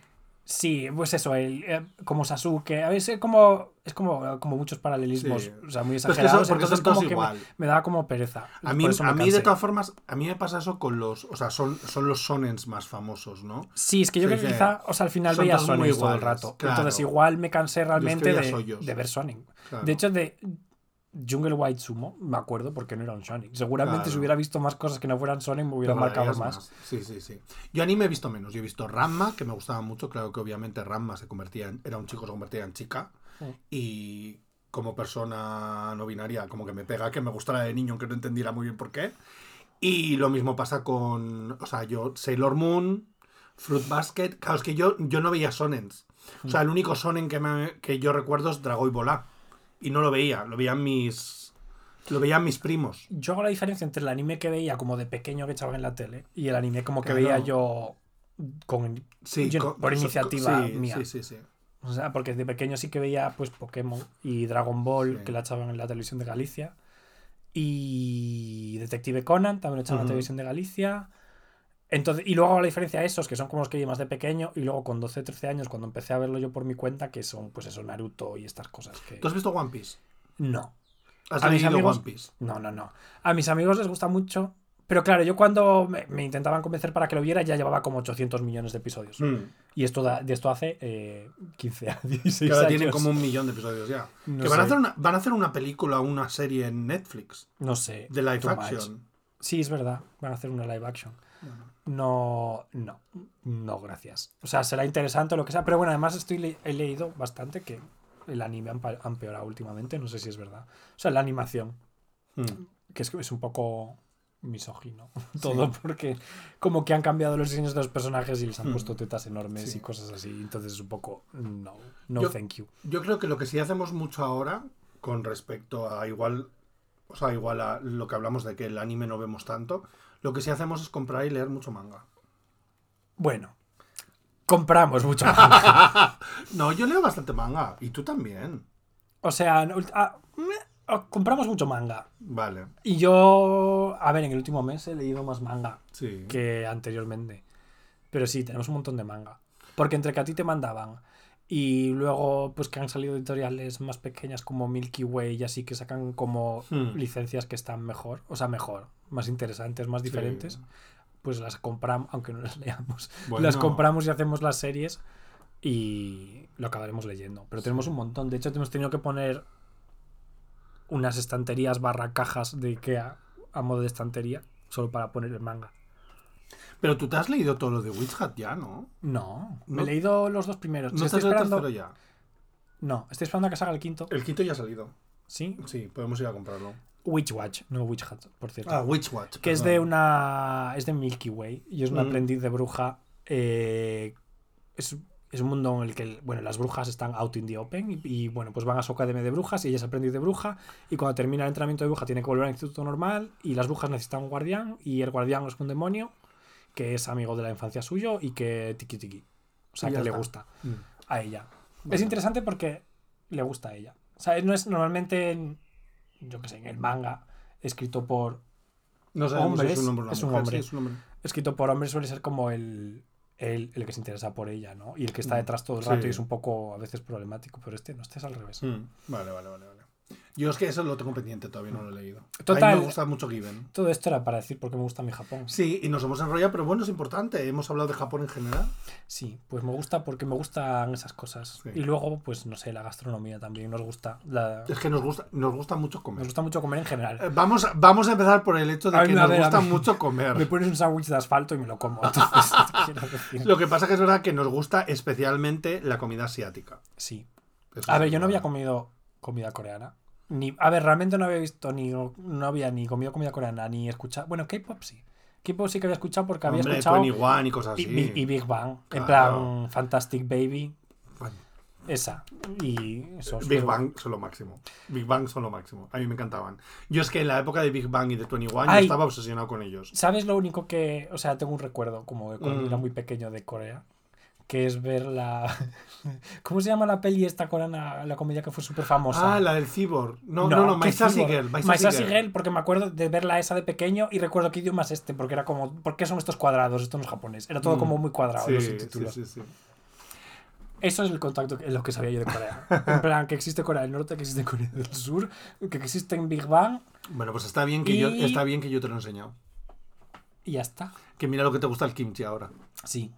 Sí, pues eso, el, eh, como Sasuke. A veces como, es como, como muchos paralelismos, Sí. o sea, muy Pero es que exagerados. eso- porque entonces son todos como que me, igual. me daba como pereza. A mí, a mí de todas formas, a mí me pasa eso con los, o sea, son, son los sonens más famosos, ¿no? Sí, es que yo creo que quizá, o sea, al final veía Sonic todo el rato. claro. Entonces igual me cansé realmente de, de ver. Claro. De hecho, de Jungle White Sumo, me acuerdo porque no era un Sonic. Seguramente si Claro. hubiera visto más cosas que no fueran Sonic me hubiera marcado molarías más. Sí, sí, sí. Yo anime he visto menos. Yo he visto Ramma, que me gustaba mucho. Claro que obviamente Ramma se convertía en, era un chico, se convertía en chica. Sí. Y como persona no binaria, como que me pega que me gustara de niño, aunque no entendiera muy bien por qué. Y lo mismo pasa con, o sea, yo, Sailor Moon, Fruit Basket. Claro, es que yo, yo no veía sonens. O sea, el único sonen que, me- que yo recuerdo es Dragon Ball Y no lo veía, lo veían mis, lo veían mis primos. Yo hago la diferencia entre el anime que veía como de pequeño que echaba en la tele y el anime como que Claro. veía yo con, Sí, yo- co- por iniciativa sí, mía. Sí, sí, sí. O sea, porque de pequeño sí que veía pues Pokémon y Dragon Ball Sí. que la echaban en la televisión de Galicia. Y Detective Conan también lo echaban en Ujú. la televisión de Galicia. Entonces, y luego hago la diferencia a esos, que son como los que vi más de pequeño, y luego con 12, 13 años, cuando empecé a verlo yo por mi cuenta, que son pues eso, Naruto y estas cosas que... ¿Tú has visto One Piece? No, ¿Has A mis amigos- One Piece? no, no, no. A mis amigos les gusta mucho, pero claro, yo cuando me, me intentaban convencer para que lo viera ya llevaba como 800 millones de episodios. Mm. Y esto da- de esto hace eh, 15 a 16 Que ahora tienen como un millón de episodios ya. No que van a, hacer una, van a hacer una película o una serie en Netflix No sé. de live much. action. Sí, es verdad. Van a hacer una live action. No, no, no, gracias. O sea, será interesante o lo que sea. Pero bueno, además estoy le- he leído bastante que el anime ha empeorado últimamente. No sé si es verdad. O sea, la animación, Mm. que es, es un poco misógino. (laughs) Todo porque como que han cambiado los diseños de los personajes y les han Mm. puesto tetas enormes Sí. y cosas así. Entonces es un poco no, no Yo- thank you. Yo creo que lo que sí hacemos mucho ahora con respecto a igual, o sea, igual a lo que hablamos de que el anime no vemos tanto, lo que sí hacemos es comprar y leer mucho manga. Bueno, compramos mucho manga. (laughs) No, yo leo bastante manga y tú también. O sea, ah, me- ah, compramos mucho manga. Vale, Y yo, a ver, en el último mes he leído más manga sí. que anteriormente. Pero sí, tenemos un montón de manga. Porque entre que a ti te mandaban y luego pues que han salido editoriales más pequeñas como Milky Way y así que sacan como Hmm. licencias que están mejor, o sea, mejor, más interesantes, más diferentes, pues las compramos, aunque no las leamos, (laughs) Bueno. las compramos y hacemos las series y lo acabaremos leyendo. Pero tenemos un montón. De hecho, hemos tenido que poner unas estanterías barra cajas de Ikea a modo de estantería solo para poner el manga. Pero tú te has leído todo lo de Witch Hat ya, ¿no? No, me No- he leído los dos primeros. ¿No estás el esperando... tercero ya? No, estoy esperando a que salga el quinto. El quinto ya ha salido. Sí. Sí, podemos ir a comprarlo. Witch Watch, no Witch Hat, por cierto. Ah, Witch Watch. que es de una. Es de Milky Way. Y es una Mm. aprendiz de bruja. eh, es, es un mundo en el que bueno, las brujas están out in the open. Y, y, bueno, pues van a su academia de brujas. Y ella es aprendiz de bruja. Y cuando termina el entrenamiento de bruja, tiene que volver al instituto normal. Y las brujas necesitan un guardián. Y el guardián es un demonio. Que es amigo de la infancia suyo. Y que tiki tiki. O sea, que le gusta Mm. a ella. Es interesante porque le gusta a ella. O sea, no es normalmente. en- Yo que sé, en el manga. Escrito por No sabemos si Hombres, es un hombre es un hombre. Sí, es un hombre. escrito por hombres suele ser como el, el, el que se interesa por ella, ¿no? Y el que está Mm, detrás todo el rato sí. y es un poco a veces problemático, pero este no, este es al revés. Mm, Vale, vale, vale, vale. Yo es que eso lo tengo pendiente, todavía no lo he leído. A Total. mí me gusta mucho Given. Todo esto era para decir por qué me gusta mi Japón. Sí, y nos hemos enrollado, pero bueno, es importante. Hemos hablado de Japón en general. Sí, pues me gusta porque me gustan esas cosas. Sí. Y luego, pues no sé, la gastronomía también nos gusta. La- Es que nos gusta, nos gusta mucho Nos comer. gusta mucho comer en Eh, general. Vamos, a- vamos a empezar por el hecho de A que a nos ver, a gusta mucho Me comer. pones un sándwich de asfalto y me lo como. (laughs) Entonces, quiero decir. Lo que pasa es que es verdad que nos gusta especialmente la comida asiática. Sí. Eso A ver, yo no había comido comida coreana. Ni, a ver, realmente no había visto ni no había ni comido comida coreana ni escuchado. Bueno, K-pop sí. K-pop sí que había escuchado porque había Hombre, escuchado 21 y cosas así. y- y Big Bang. En plan Fantastic Baby. Bueno, Esa. Y eso. Big pero- Bang son lo máximo. Big Bang son lo máximo. A mí me encantaban. Yo es que en la época de Big Bang y de 21 yo Ay. estaba obsesionado con ellos. ¿Sabes lo único que.? O sea, tengo un recuerdo como de cuando Mm. era muy pequeño de Corea. Que es ver la... (laughs) ¿Cómo se llama la peli esta coreana, la comedia que fue súper famosa? Ah, la del Cyborg. No, no, no, ¿qué My Sassy? Girl. My My Sassy Sassy Girl. Girl, porque me acuerdo de verla esa de pequeño y recuerdo qué idioma es este, porque era como, ¿por qué son estos cuadrados? Esto no es japonés. Era todo Mm. como muy cuadrado los Sí, subtítulos. sí, sí. Eso es el contacto, que- lo que sabía yo de Corea. En plan, que existe Corea del Norte, que existe Corea del Sur, que existe en Big Bang Bueno, pues está bien, que yo, está bien que yo te lo he enseñado. y ya está. Que mira lo que te gusta el kimchi ahora. Sí.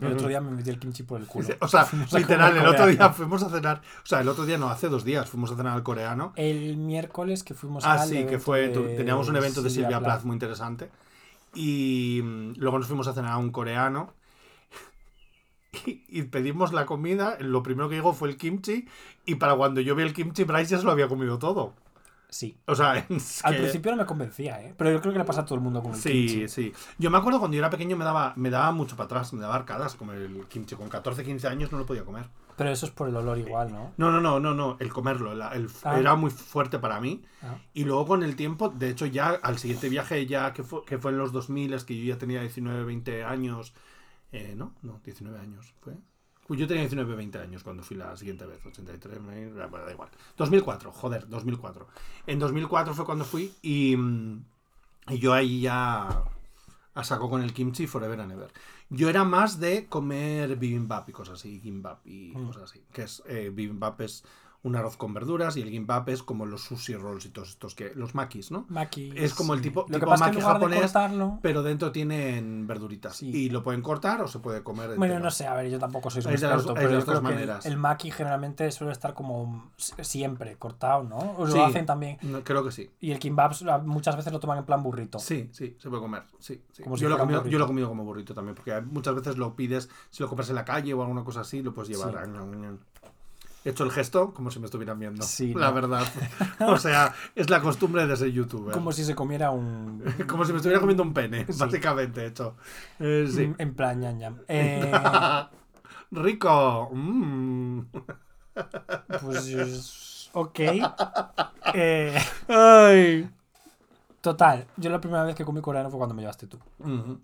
El otro (laughs) día me metí el kimchi por el culo. O sea, (laughs) a literal, el otro día fuimos a cenar. O sea, el otro día no, hace dos días fuimos a cenar al coreano. El miércoles que fuimos Ah, al sí, que fue. de Teníamos un evento de Silvia Silvia Plath muy interesante. Y mm, luego nos fuimos a cenar a un coreano. (laughs) Y, y pedimos la comida. Lo primero que llegó fue el kimchi. Y para cuando yo vi el kimchi, Bryce ya se lo había comido todo. Sí. O sea, (laughs) es Al principio no me convencía, ¿eh? Pero yo creo que le pasa a todo el mundo con el Sí, kimchi. sí. Yo me acuerdo cuando yo era pequeño me daba, me daba mucho para atrás, me daba arcadas comer el kimchi. Con 14, 15 años no lo podía comer. Pero eso es por el olor igual, ¿no? No, no, no, no, no. El comerlo. el- Ah. Era muy fuerte para mí. Ah. Y luego con el tiempo, de hecho ya al siguiente viaje, ya que fue, que fue en los 2000, es que yo ya tenía 19, 20 años. eh, ¿No? No, 19 años fue. Pues yo tenía 19, 20 años cuando fui la siguiente vez. 83, me- bueno, da igual. 2004, joder, 2004. En 2004 fue cuando fui y, mm, y yo ahí ya a saco con el kimchi forever and ever. Yo era más de comer bibimbap y cosas así, gimbap y Mm. cosas así. Que es, eh, bibimbap es un arroz con verduras y el gimbap es como los sushi rolls y todos estos que los makis, ¿no? Maki. Es como el tipo- Lo que tipo pasa es que maki en lugar de japonés, cortarlo... Pero dentro tienen verduritas. Sí. Y lo pueden cortar o se puede comer entero. Bueno, no sé, a ver, yo tampoco soy un Hay de las- experto, pero yo creo que maneras. el, el maki generalmente suele estar como siempre cortado, ¿no? O Sí. lo hacen también. No, creo que sí. Y el kimbap muchas veces lo toman en plan burrito. Sí, sí, se puede comer. Sí, sí. Como si yo, lo comido, yo lo he comido como burrito también, porque muchas veces lo pides, si lo compras en la calle o alguna cosa así, lo puedes llevar. He hecho el gesto como si me estuvieran viendo. Sí, la ¿no? verdad. (laughs) o sea, es la costumbre de ser youtuber. Como si se comiera un... (laughs) Como si me estuviera comiendo un pene, Sí. básicamente hecho. Eh, sí. En plan ñam ñam. Eh, (laughs) Rico. Mm. pues... Ok. Eh, Ay. total, yo la primera vez que comí coreano fue cuando me llevaste tú.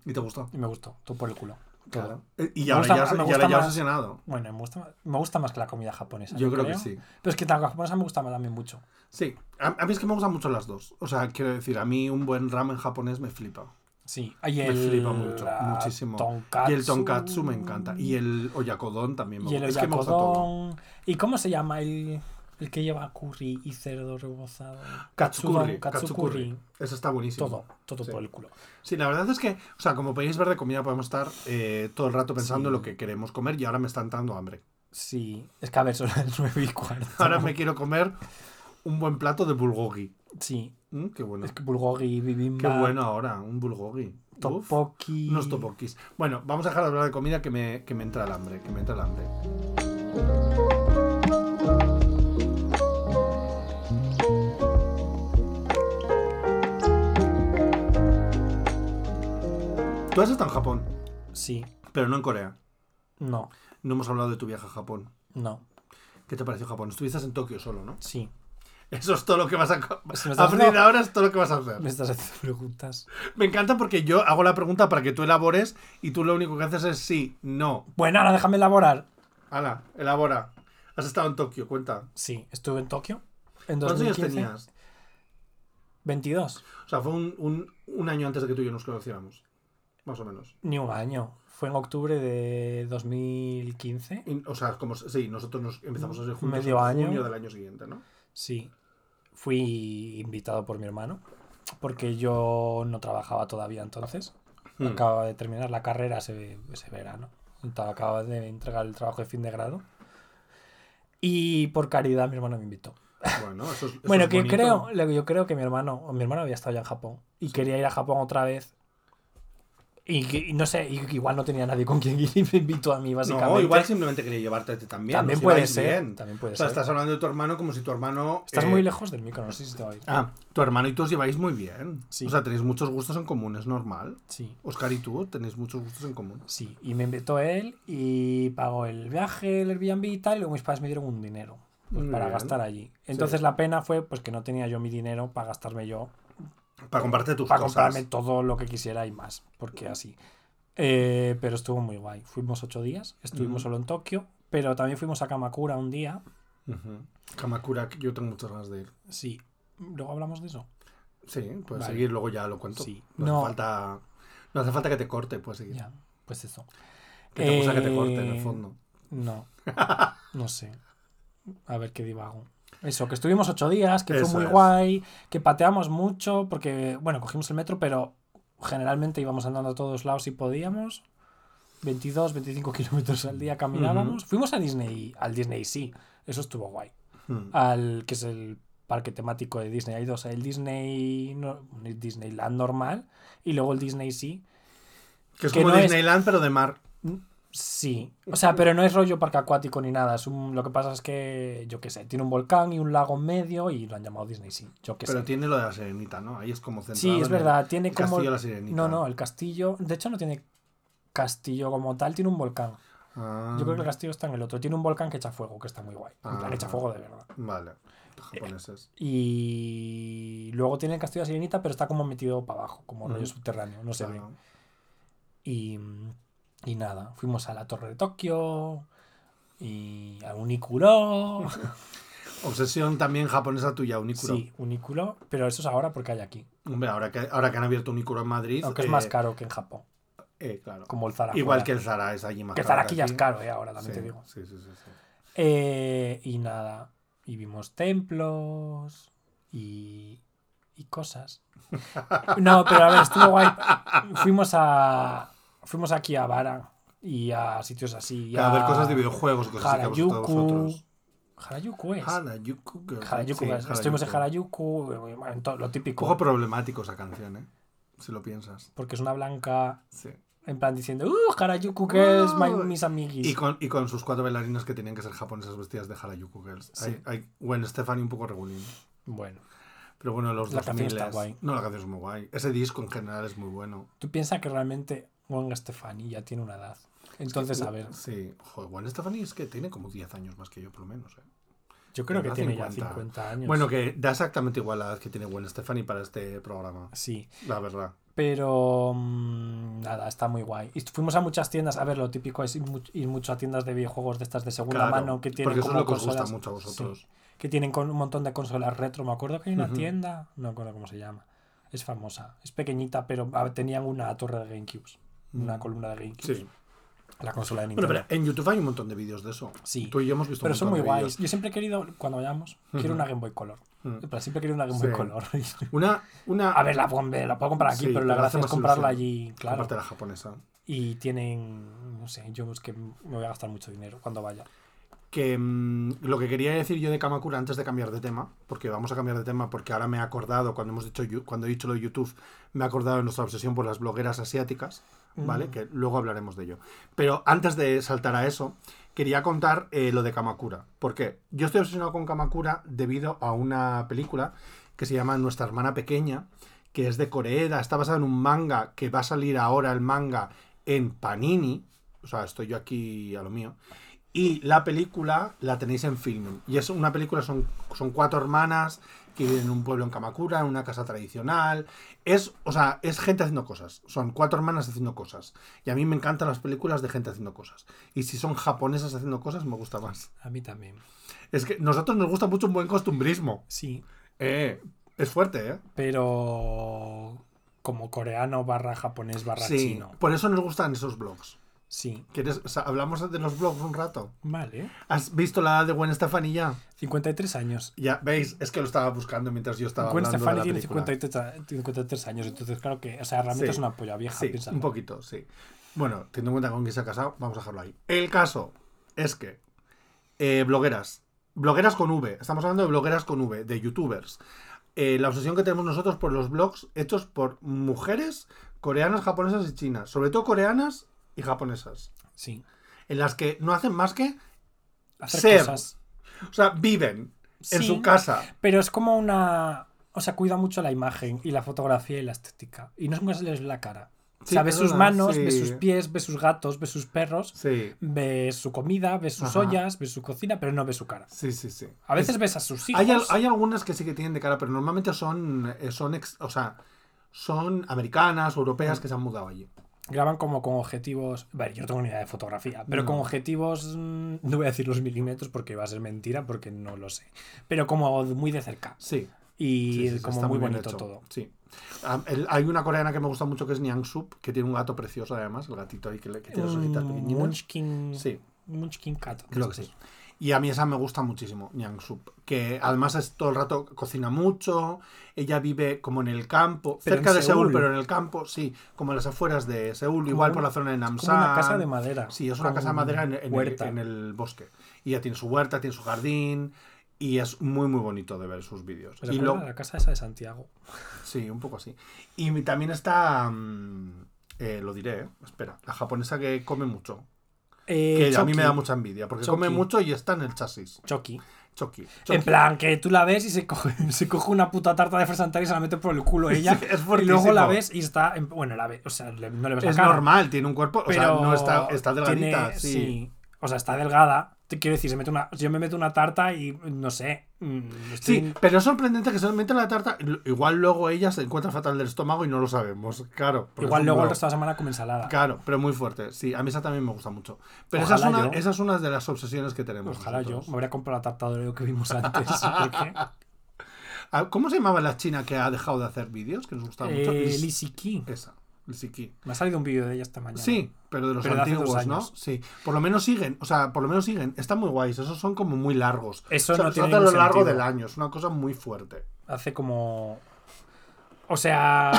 ¿Y te gustó? Y me gustó, tú por el culo. Claro. Eh, Y Me ahora gusta- ya, me y ahora gusta ya más- obsesionado. Bueno, me gusta, me gusta más que la comida japonesa. Yo creo que sí. Pero es que la japonesa me gusta también mucho. Sí. A, a mí es que me gustan mucho las dos. O sea, quiero decir, a mí un buen ramen japonés me flipa. Sí. Y Me el, flipa mucho, muchísimo. tonkatsu. Y el tonkatsu me encanta. Y el oyakodon también me Y el gusta. Es que me gusta todo. oyakodon. ¿Y cómo se llama el, el que lleva curry y cerdo rebozado? Katsukuri. Katsukuri. Eso está buenísimo. Todo, todo Sí. por el culo. Sí, la verdad es que, o sea, como podéis ver de comida podemos estar eh, todo el rato pensando en lo que queremos comer y ahora me está entrando hambre. Sí. Es que a ver, son las (laughs) nueve y cuarto. Ahora me quiero comer un buen plato de bulgogi. Sí. Mm, qué bueno. Es que bulgogi, bibimbap, Qué bueno ahora, un bulgogi. Uf, topoki. unos topokis. Bueno, vamos a dejar de hablar de comida que me, que me entra el hambre, que me entra el hambre. Tú has estado en Japón, Sí. pero no en Corea. No. No hemos hablado de tu viaje a Japón. No. ¿Qué te pareció Japón? Estuviste en Tokio solo, ¿no? Sí. Eso es todo lo que vas a... Si A partir haciendo- ahora es todo lo que vas a hacer. Me estás haciendo preguntas. Me encanta porque yo hago la pregunta para que tú elabores y tú lo único que haces es sí, no. Bueno, ahora déjame elaborar. Hala, elabora. Has estado en Tokio, cuenta. Sí, estuve en Tokio. En ¿Cuántos años 2015. tenías? 22. O sea, fue un, un- un año antes de que tú y yo nos conociéramos. Más o menos. Ni un año. Fue en octubre de 2015. Y- o sea, como sí, nosotros nos empezamos a ser juntos Medio en año. junio del año siguiente, ¿no? Sí. Fui invitado por mi hermano. Porque yo no trabajaba todavía entonces. Hmm. Acababa de terminar la carrera ese, ese verano. Acababa de entregar el trabajo de fin de grado. Y por caridad mi hermano me invitó. Bueno, eso es. eso Bueno, es que bonito. creo, yo creo que mi hermano, mi hermano había estado ya en Japón y quería ir a Japón otra vez. Y, no sé, igual no tenía nadie con quien ir y me invitó a mí, básicamente. No, igual simplemente quería llevarte también. también puede ser. bien. También puede O sea, ser. estás hablando de tu hermano como si tu hermano. Estás eh, muy lejos del micro, no sé si te va a ir. Ah, tu hermano y tú os lleváis muy bien. Sí. O sea, tenéis muchos gustos en común, es normal. Sí, Oscar y tú tenéis muchos gustos en común. sí. Y me invitó él y pagó el viaje, el Airbnb y tal, y luego mis padres me dieron un dinero pues, para bien. gastar allí. Entonces la pena fue pues que no tenía yo mi dinero para gastarme yo, Para comprarte tus para cosas. comprarme todo lo que quisiera y más, porque así. Eh, pero estuvo muy guay. Fuimos ocho días, estuvimos solo en Tokio, pero también fuimos a Kamakura un día. Kamakura, yo tengo muchas ganas de ir. Sí. Luego hablamos de eso. Sí, puedes Vale. seguir, luego ya lo cuento. Sí. No, No. Hace falta, no hace falta que te corte, puedes seguir. Ya, pues eso. Que te gusta que te corte en el Eh, fondo. No, (laughs) no sé. A ver qué divago. Eso, que estuvimos ocho días, que Eso fue muy es. guay, que pateamos mucho, porque, bueno, cogimos el metro, pero generalmente íbamos andando a todos lados si podíamos. 22, 25 (laughs) kilómetros al día caminábamos. Fuimos a Disney, al Disney sí, eso estuvo guay. Mm. Al que es el parque temático de Disney. Hay dos, el Disney, no, Disneyland normal y luego el Disney sí. Que es que como no es- Disneyland, pero de mar. Sí, o sea, pero no es rollo parque acuático ni nada. Es un, lo que pasa es que, yo qué sé, tiene un volcán y un lago en medio y lo han llamado Disney, sí. Yo qué Pero sé. tiene lo de la sirenita, ¿no? Ahí es como Sí, es verdad, tiene el como. castillo de la sirenita. No, no, el castillo. De hecho, no tiene castillo como tal, tiene un volcán. Ah, Yo creo que el castillo está en el otro. Tiene un volcán que echa fuego, que está muy guay. En plan, Ah. echa fuego de verdad. Vale. Japoneses. Y luego tiene el castillo de la sirenita, pero está como metido para abajo, como rollo subterráneo, no se ve. Claro. Y, y nada, fuimos a la Torre de Tokio y a Unicuro. (laughs) Obsesión también japonesa tuya, Unicuro. Sí, Unicuro, pero eso es ahora porque hay aquí. Hombre, ahora que, ahora que han abierto Unicuro en Madrid. Aunque es eh, más caro que en Japón, eh, claro. como el Zara. Igual que el Zara es allí más Que el caro Zara aquí ya es caro, eh, ahora también Sí, te digo. Sí, sí, sí. sí. Eh, y nada, y vimos templos y, y cosas. (laughs) No, pero a ver, estuvo guay. Fuimos a fuimos aquí a Vara y a sitios así. y A ver cosas de videojuegos, cosas que a vosotros. Harajuku. vosotros. Harajuku es. Harajuku. girl. Harajuku, Sí. Estuvimos en Harajuku. Harajuku, en todo, lo Un típico. poco problemático esa canción, ¿eh? Si lo piensas. Porque es una blanca, Sí. en plan diciendo, ¡Uh, Harajuku Girls, my- Uy. mis amiguis! Y con, y con sus cuatro bailarinas que tenían que ser japonesas vestidas de Harajuku Girls. Sí. Hay, hay Gwen Stefani un poco regulín. Bueno, Pero bueno, los La canción 2000 está guay. No, la canción es muy guay. Ese disco en general es muy bueno. tú piensas que realmente Gwen Stefani ya tiene una edad. Entonces, a ver, Sí. Joder, Gwen Stefani es que tiene como 10 años más que yo, por lo menos. ¿eh? yo creo que tiene ya 50. 50 años. Bueno, que da exactamente igual la edad que tiene Gwen Stefani para este programa. Sí, La verdad. pero mm, nada, está muy guay. Y fuimos a muchas tiendas, a ver, lo típico es ir, ir mucho a tiendas de videojuegos de estas de segunda Claro, mano que tienen porque eso es lo que os gusta mucho a vosotros. sí, que tienen con un montón de consolas retro. Me acuerdo que hay una tienda, no me acuerdo cómo se llama. Es famosa, es pequeñita, pero tenían una torre de GameCube, una Mm. columna de GameCube, Sí. la consola de Bueno, Nintendo. pero en YouTube hay un montón de vídeos de eso. Sí. Tú y yo hemos visto Pero un son muy de guays. Yo siempre he querido, cuando vayamos, quiero una Game Boy Color. Mm. Plan, Siempre he querido una Game Boy Sí. Color. (laughs) Una, una... A ver, la, puedo- la puedo comprar aquí, Sí, pero la pero gracia es comprarla allí, claro. Aparte la japonesa. Y tienen, no sé, yo es que me voy a gastar mucho dinero cuando vaya. Que mm, lo que quería decir yo de Kamakura antes de cambiar de tema, porque vamos a cambiar de tema, porque ahora me he acordado, cuando hemos dicho cuando he dicho lo de YouTube, me he acordado de nuestra obsesión por las blogueras asiáticas, ¿vale? Que luego hablaremos de ello. Pero antes de saltar a eso, quería contar eh, lo de Kamakura. ¿Por qué? Yo estoy obsesionado con Kamakura debido a una película que se llama Nuestra hermana pequeña, que es de Coreeda, está basada en un manga que va a salir ahora el manga en Panini, o sea, estoy yo aquí a lo mío. Y la película la tenéis en Filming. Y es una película, son, son cuatro hermanas que viven en un pueblo en Kamakura, en una casa tradicional. Es, o sea, es gente haciendo cosas. Son cuatro hermanas haciendo cosas. Y a mí me encantan las películas de gente haciendo cosas. Y si son japonesas haciendo cosas, me gusta más. A mí también. Es que nosotros nos gusta mucho un buen costumbrismo. Sí, Eh, es fuerte, ¿eh? pero como coreano barra japonés barra Sí, chino. por eso nos gustan esos blogs. Sí, ¿Quieres, o sea, hablamos de los blogs un rato. vale. ¿Has visto la de Gwen Stefani ya? 53 años. Ya, veis, es que lo estaba buscando mientras yo estaba Gwen hablando Stefani de la tiene película. 53, 53 años, entonces claro que, o sea, realmente Sí. es una polla vieja. Sí, un poquito, sí. Bueno, teniendo en cuenta con quién se ha casado, vamos a dejarlo ahí. El caso es que eh, blogueras, blogueras con V, estamos hablando de blogueras con V, de youtubers. Eh, la obsesión que tenemos nosotros por los blogs hechos por mujeres coreanas, japonesas y chinas, sobre todo coreanas y japonesas, Sí. en las que no hacen más que, Hacer Ser. cosas. o sea, viven en su casa. Pero es como una. O sea, cuida mucho la imagen y la fotografía y la estética. Y no es como se les ve la cara. Sí, o sea, es sus manos, sí. ves sus pies, ves sus gatos, ves sus perros, Sí, ves su comida, ves sus Ajá. ollas, ves su cocina, pero no ves su cara. sí, sí, sí. A veces ves a sus hijos. Hay, al- hay algunas que sí que tienen de cara, pero normalmente son, eh, son ex- o sea, son americanas europeas que se han mudado allí. Graban como con objetivos. Vale, yo no tengo ni idea de fotografía, pero No. con objetivos. mm, No voy a decir los milímetros porque va a ser mentira, porque no lo sé. Pero como muy de cerca. Sí. Y sí, sí, sí, como está muy bonito hecho. todo. Sí. Ah, el- hay una coreana que me gusta mucho que es Nyang Sup, que tiene un gato precioso además, el gatito ahí que, le- que tiene sus pequeñitas. Munchkin. Sí. Munchkin Cat. Creo que sí. Y a mí esa me gusta muchísimo, Nyang Sup. Que además es todo el rato cocina mucho. Ella vive como en el campo, Pero cerca de Seúl, Seúl. pero en el campo, sí, como en las afueras de Seúl, igual un- por la zona de Es Namsan. como una casa de madera. Sí, es una casa de madera en, en el, huerta. en el bosque. Y ella tiene su huerta, tiene su jardín. Y es muy, muy bonito de ver sus vídeos. Y recuerda lo, a la casa esa de Santiago. Sí, un poco así. Y también está. mm, eh, lo diré, ¿eh? espera. La japonesa que come mucho. Eh, Que a mí me da mucha envidia. Porque come mucho y está en el chasis. Choki. Choki. En plan, que tú la ves y se coge, (laughs) se coge una puta tarta de fresa entera y se la mete por el culo ella. Sí, (laughs) es y luego la ves y está. en- bueno, la ves. O sea, no le ves la Es cara. normal, tiene un cuerpo. O sea, no está, está delgadita. tiene- sí. O sea, está delgada. Quiero decir, se mete una, yo me meto una tarta y no sé. mm, estoy- Sí, pero es sorprendente que se mete la tarta. Igual luego ella se encuentra fatal del estómago y no lo sabemos. Claro. Igual luego el resto de la semana come ensalada. Claro, pero muy fuerte. Sí, a mí esa también me gusta mucho. Pero esa es, una, esa es una de las obsesiones que tenemos. Ojalá yo me habría comprado la tarta de Oreo que vimos antes. (laughs) Ah, ¿Cómo se llamaba la china que ha dejado de hacer vídeos? Que nos gustaba mucho. eh, Lis- Lizzie Key. Esa, Lizzy Me ha salido un vídeo de ella esta mañana. Sí, pero de los Pero de antiguos, ¿no? Sí. Por lo menos siguen, o sea, por lo menos siguen. Están muy guays, esos son como muy largos. Eso O sea, no tiene a lo largo sentido. del año, es una cosa muy fuerte. Hace como. O sea.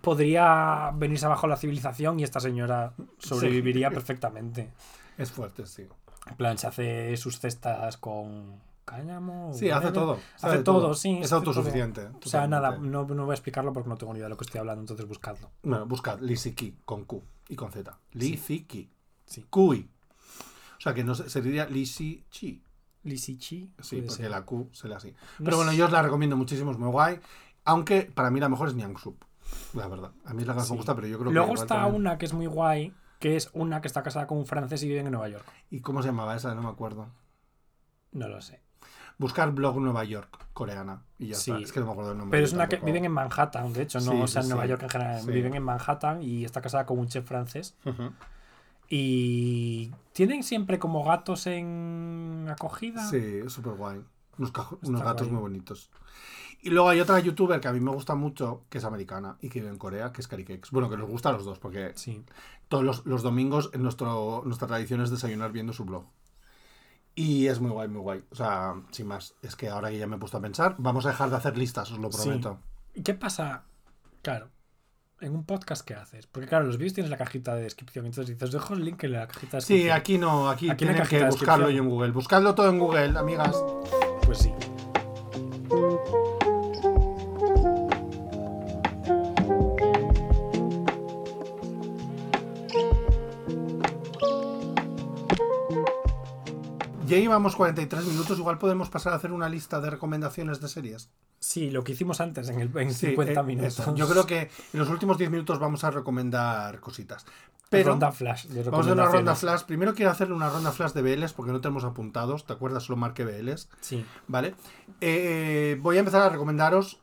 podría venirse abajo la civilización y esta señora sobreviviría perfectamente. Es fuerte, sí. En plan, se hace sus cestas con cáñamo. Sí, hace todo. Hace de todo, sí. Es autosuficiente. O sea, nada, no, no voy a explicarlo porque no tengo ni idea de lo que estoy hablando, entonces buscadlo. Bueno, buscad Lizzy con Q y con Z. Lizzy Ki. Sí. Kui. O sea, que no se, se diría Lizzy Chi. Lizzy Chi. Sí, porque ser. la Q se lee así. No Pero bueno, yo os la recomiendo muchísimo, es muy guay. Aunque para mí la mejor es Nyang Sup. La verdad. A mí es la que más Sí. me gusta, pero yo creo que. Luego está también- una que es muy guay, que es una que está casada con un francés y vive en Nueva York. ¿Y cómo se llamaba esa? No me acuerdo. No lo sé. Buscar blog Nueva York, coreana. Y ya Sí. está. Es que no me acuerdo el nombre. Pero es una que viven en Manhattan, de hecho, no Sí, o sea en Nueva. York en general. Viven en Manhattan y está casada con un chef francés. Y tienen siempre como gatos en acogida. Sí, súper guay. Unos, gatos guay. muy bonitos. Y luego hay otra youtuber que a mí me gusta mucho, que es americana y que vive en Corea, que es Caricakes. Bueno, que nos gusta a los dos, porque Sí. todos los, los domingos nuestro, nuestra tradición es desayunar viendo su blog. Y es muy guay, muy guay. O sea, sin más, es que ahora que ya me he puesto a pensar, vamos a dejar de hacer listas, os lo Sí. prometo. ¿Y qué pasa? Claro. En un podcast, ¿qué haces? Porque claro, los vídeos tienes la cajita de descripción. Entonces dices, dejo el link en la cajita de Sí, descripción. aquí no, aquí, Aquí tienen que buscarlo yo en Google. Buscadlo todo en Google, amigas. Pues sí. Ya llevamos 43 minutos, igual podemos pasar a hacer una lista de recomendaciones de series. Sí, lo que hicimos antes en, el, en Sí, 50 eh, minutos. eso. Yo creo que en los últimos 10 minutos vamos a recomendar cositas. Pero ronda flash. de vamos a hacer una ronda flash. Primero quiero hacer una ronda flash de BLs porque no tenemos apuntados. ¿Te acuerdas? Solo marqué BLs. Sí. ¿Vale? Eh, voy a empezar a recomendaros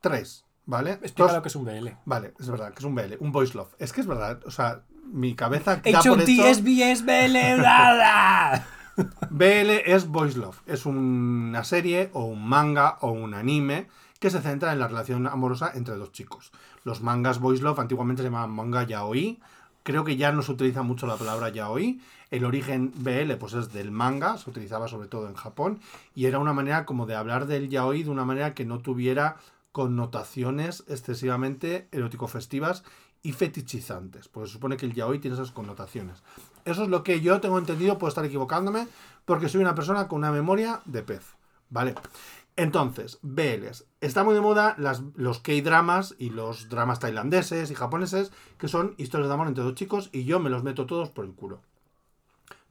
tres. ¿Vale? Explica lo que es un BL. Vale, es verdad, que es un BL, un voice love. Es que es verdad, o sea, mi cabeza da por HOT, hecho- SBS, BL, bla. BL es Voice Love. Es una serie o un manga o un anime que se centra en la relación amorosa entre dos chicos. Los mangas Voice Love antiguamente se llamaban manga yaoi. Creo que ya no se utiliza mucho la palabra yaoi. El origen BL pues es del manga, se utilizaba sobre todo en Japón y era una manera como de hablar del yaoi de una manera que no tuviera connotaciones excesivamente erótico-festivas y fetichizantes, porque se supone que el yaoi tiene esas connotaciones. Eso es lo que yo tengo entendido, puedo estar equivocándome, porque soy una persona con una memoria de pez. ¿Vale? Entonces, BLs. Está muy de moda las, los K-dramas y los dramas tailandeses y japoneses, que son historias de amor entre dos chicos, y yo me los meto todos por el culo.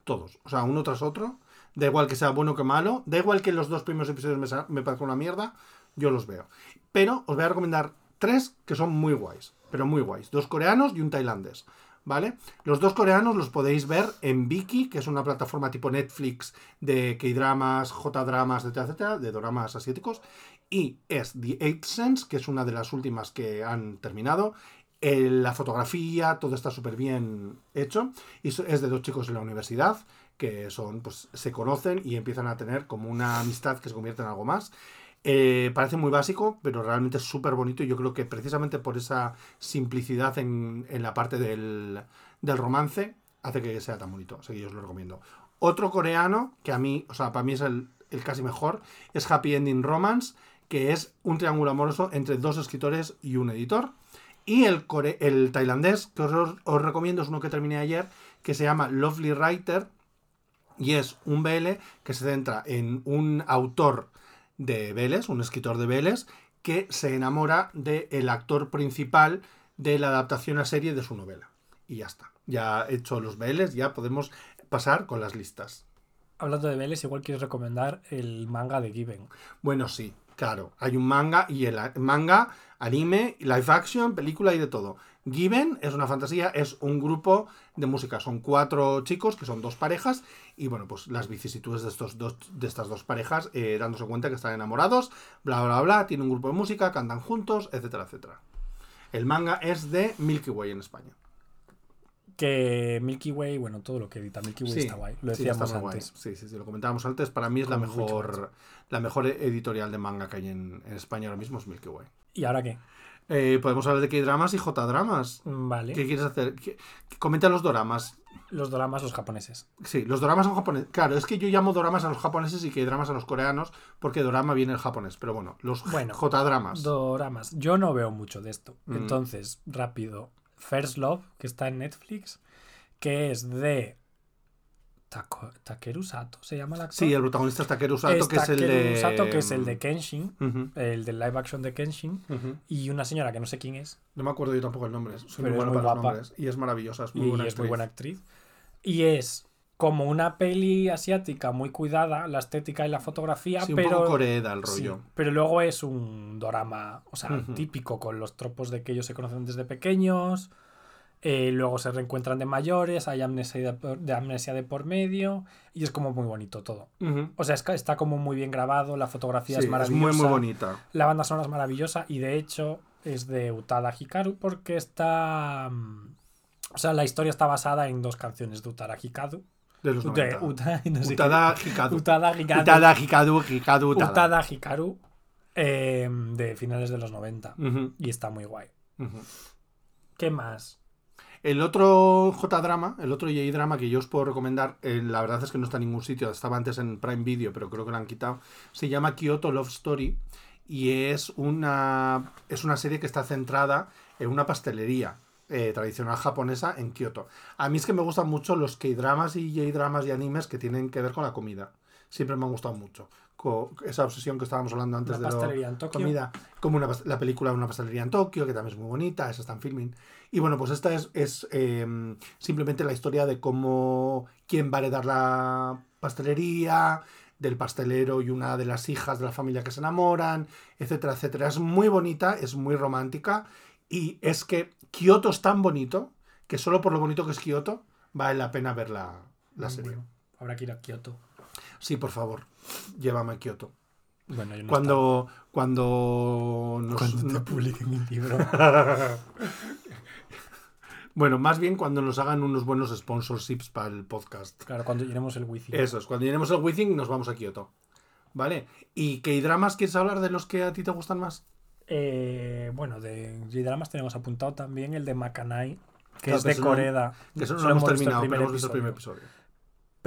Todos. O sea, uno tras otro. Da igual que sea bueno que malo. Da igual que los dos primeros episodios me, me parezcan una mierda. Yo los veo. Pero os voy a recomendar tres que son muy guays. Pero muy guays. Dos coreanos y un tailandés. ¿Vale? Los dos coreanos los podéis ver en Viki, que es una plataforma tipo Netflix de K-dramas, J-dramas, etcétera, etcétera, de dramas asiáticos. Y es The Eighth Sense, que es una de las últimas que han terminado. La fotografía, todo está súper bien hecho. Y es de dos chicos en la universidad que son, pues, se conocen y empiezan a tener como una amistad que se convierte en algo más. Eh, parece muy básico, pero realmente es súper bonito y yo creo que precisamente por esa simplicidad en, en la parte del, del romance hace que sea tan bonito. Así que yo os lo recomiendo. Otro coreano que a mí, o sea, para mí es el, el casi mejor, es Happy Ending Romance, que es un triángulo amoroso entre dos escritores y un editor. Y el, core- el tailandés que os, os recomiendo es uno que terminé ayer, que se llama Lovely Writer, y es un BL que se centra en un autor de BLs, un escritor de BLs, que se enamora del actor principal de la adaptación a serie de su novela. Y ya está. Ya he hecho los BLs, ya podemos pasar con las listas. Hablando de Vélez, igual quieres recomendar el manga de Given. Bueno, sí, claro. Hay un manga y el manga, anime, live action, película y de todo. Given es una fantasía, es un grupo de música. Son cuatro chicos que son dos parejas y bueno, pues las vicisitudes de estos dos, de estas dos parejas, eh, dándose cuenta que están enamorados, bla bla bla, tienen un grupo de música, cantan juntos, etcétera, etcétera. El manga es de Milky Way en España. Que Milky Way, bueno, todo lo que edita Milky Way Sí, está guay. Lo sí, decíamos guay. antes. Sí, sí, sí, lo comentábamos antes. Para mí es la Con mejor, la mejor editorial de manga que hay en, en España ahora mismo, es Milky Way. ¿Y ahora qué? Eh, podemos hablar de K-dramas y J-dramas. Mm, Vale. ¿Qué quieres hacer? ¿Qué- Comenta los doramas. Los dramas, los japoneses. Sí, los doramas son japoneses. Claro, es que yo llamo doramas a los japoneses y K-dramas a los coreanos porque dorama viene el japonés. Pero bueno, los Bueno, J-dramas. Doramas. Yo no veo mucho de esto. Mm. Entonces, rápido. First Love, que está en Netflix, que es de Tako- Takeru Sato, se llama el actor. Sí, el protagonista es Takeru Sato, Es que es el de... Sato, que es el de Kenshin, Ujú, el del live action de Kenshin, y una señora que no sé quién es, No me acuerdo yo tampoco el nombre. Soy Pero muy es bueno muy para los nombres. Y es maravillosa, es muy y buena es muy actriz. buena actriz. Y es como una peli asiática muy cuidada, la estética y la fotografía, Sí, un pero... poco coreeda el Sí, rollo. pero luego es un drama, o sea, típico, con los tropos de que ellos se conocen desde pequeños, eh, luego se reencuentran de mayores, hay amnesia de, amnesia de por medio, y es como muy bonito todo. O sea, es está como muy bien grabado, la fotografía Sí, es maravillosa, muy, muy bonita. la banda sonora es maravillosa, y de hecho es de Utada Hikaru porque está... mm, O sea, la historia está basada en dos canciones de Utada Hikaru. De los De 90. Utada, (laughs) no sé qué. Utada Hikadu. Utada Hikaru. Utada Hikaru eh, de finales de los 90. Ujú, Y está muy guay. ¿Qué más? El otro J-drama, el otro J-drama que yo os puedo recomendar, eh, la verdad es que no está en ningún sitio, estaba antes en Prime Video, pero creo que lo han quitado. Se llama Kyoto Love Story y es una, es una serie que está centrada en una pastelería eh, tradicional japonesa en Kioto. A mí es que me gustan mucho los K-dramas y J-dramas y animes que tienen que ver con la comida. Siempre me han gustado mucho. Esa obsesión que estábamos hablando antes Una de Tokio. comida, como una, la película Una pastelería en Tokio, que también es muy bonita, esa está en filming. Y bueno, pues esta es, es, eh, simplemente la historia de cómo quién va a heredar la pastelería, del pastelero y una de las hijas de la familia que se enamoran, etcétera, etcétera. Es muy bonita, es muy romántica y es que Kioto es tan bonito que solo por lo bonito que es Kioto vale la pena ver la, la serie. bueno, habrá que ir a Kioto. Sí, por favor, llévame a Kioto. Bueno, yo no Cuando, cuando nos. Cuando te publiquen mi libro. (laughs) Bueno, más bien cuando nos hagan unos buenos sponsorships para el podcast. claro, cuando llenemos el wifi. Eso es, cuando llenemos el Withing nos vamos a Kioto. ¿Vale? ¿Y qué dramas quieres hablar de los que a ti te gustan más? Eh, bueno, de J-Dramas tenemos apuntado también el de Makanai, que Claro, es de no- Coreda. Que eso no lo hemos el terminado, pero hemos visto el primer episodio.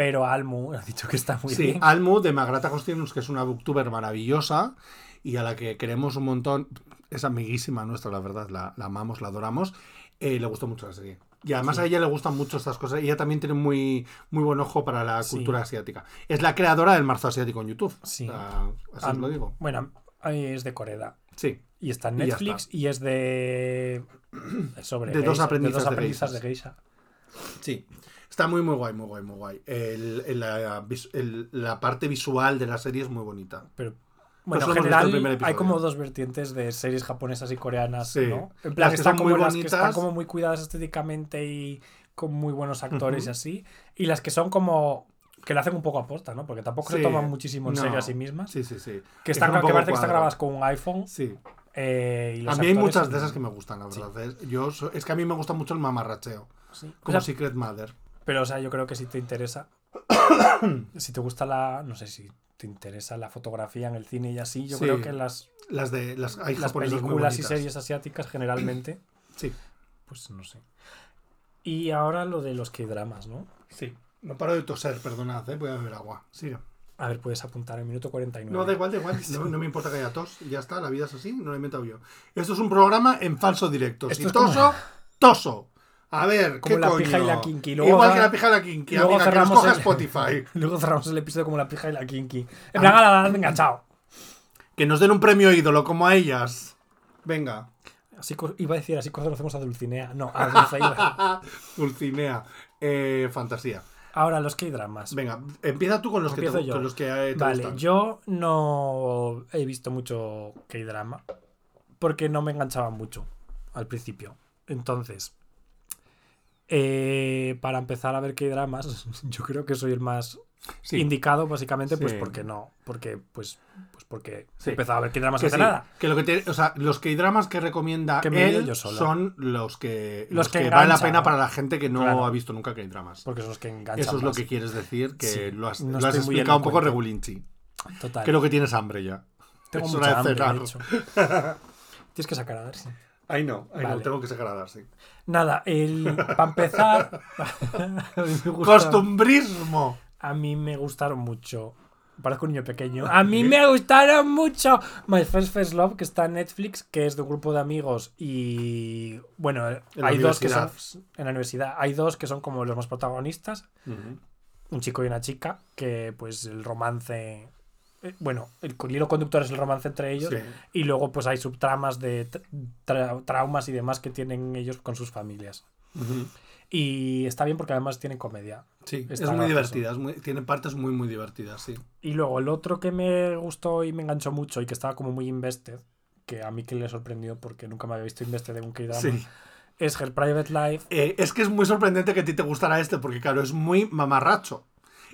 Pero Almu (laughs) ha dicho que está muy Sí, bien. Almu de Magrata Costinus, que es una booktuber maravillosa y a la que queremos un montón. Es amiguísima nuestra, la verdad, la, la amamos, la adoramos. Eh, le gustó mucho la serie. Y además Sí. a ella le gustan mucho estas cosas. Ella también tiene muy, muy buen ojo para la Sí. cultura asiática. Es la creadora del marzo asiático en YouTube. Sí. O sea, así lo digo. Bueno, es de Coreda. Sí. Y está en Netflix y, es de. (clears throat) sobre De dos geisha- aprendices dos de aprendizas de geisha. Sí. Está muy, muy guay, muy guay, muy guay. El- el- la, vis- el- la parte visual de la serie es muy bonita. Pero. Bueno, en general hay como dos vertientes de series japonesas y coreanas, Sí. ¿no? En plan, Las que están son muy como las que están bonitas. como muy cuidadas estéticamente y con muy buenos actores y así. Y las que son como que le hacen un poco aposta, ¿no? Porque tampoco se Sí. toman muchísimo en No. serio a sí mismas. Sí, sí, sí. Que están que parece que están grabadas con un iPhone. Sí. Eh, y A mí hay muchas de esas que me gustan, la verdad. Es, yo so- es que a mí me gusta mucho el mamarracheo. sí. Como O sea, Secret Mother. Pero, o sea, yo creo que si te interesa. (coughs) si te gusta la. No sé si te interesa la fotografía en el cine y así, yo Sí. creo que las, Las de las, hay las películas y series asiáticas generalmente. (clears throat) Sí, Pues no sé. Y ahora lo de los K-dramas, ¿no? sí. No paro de toser, perdonad, ¿eh? voy a beber agua. Sigue. A ver, puedes apuntar el minuto 49. No, da igual, da igual. (laughs) No, no me importa que haya tos. Ya está, la vida es así, no lo he inventado yo. Esto es un programa en falso directo. Si toso, (laughs) toso. A ver, Como ¿qué la coño? pija y la kinky. Luego Igual que la pija y la kinky, luego amiga, que nos cerramos coja el- Spotify. (laughs) Luego cerramos el episodio como la pija y la kinky. En plan, ala, enganchado. Que nos den un premio ídolo como a ellas. Venga. Así iba a decir, así conocemos a Dulcinea. No, a Dulceida. (laughs) Dulcinea. Eh, fantasía. Ahora, los K-dramas. Venga, empieza tú con los que, te, Empiezo yo. con los que eh, te Vale, gustan. yo no he visto mucho K-drama porque no me enganchaba mucho al principio. Entonces, eh, para empezar a ver K-dramas, (laughs) yo creo que soy el más Sí. indicado, básicamente, pues porque no. Porque, pues, pues porque Sí. he empezado a ver K-dramas Que hace nada. que lo que te- o sea, los que recomienda Que veo él yo son los que, Los los que que, vale la pena para la gente que no Claro. ha visto nunca K-dramas. Porque son los que enganchan. Eso es lo que quieres decir, que lo has, no lo has estoy muy explicado un poco regulinchi. Total. Creo que tienes hambre ya. Tengo es mucha hora de hambre, cenar. (laughs) Tienes que sacar a ver, sí. Ay no, Vale. no, tengo que sacar a dar, sí. Nada, el, para empezar, (laughs) (laughs) Costumbrismo. A mí me gustaron mucho. Parezco un niño pequeño. (laughs) A mí me gustaron mucho My First First Love, que está en Netflix, que es de un grupo de amigos y. Bueno, hay dos que son. En la universidad. Hay dos que son como los más protagonistas: un chico y una chica, que pues el romance. Eh, Bueno, el hilo conductor es el romance entre ellos. Sí. Y luego, pues hay subtramas de tra- tra- traumas y demás que tienen ellos con sus familias. Ujú. Y está bien porque además tienen comedia. Sí, Está es muy divertida, es muy- tiene partes muy, muy divertidas, sí. Y luego el otro que me gustó y me enganchó mucho y que estaba como muy invested, que a mí que le sorprendió porque nunca me había visto invested en un K-drama, Sí. es Her Private Life. Eh, es que es muy sorprendente que a ti te gustara este, porque claro, es muy mamarracho.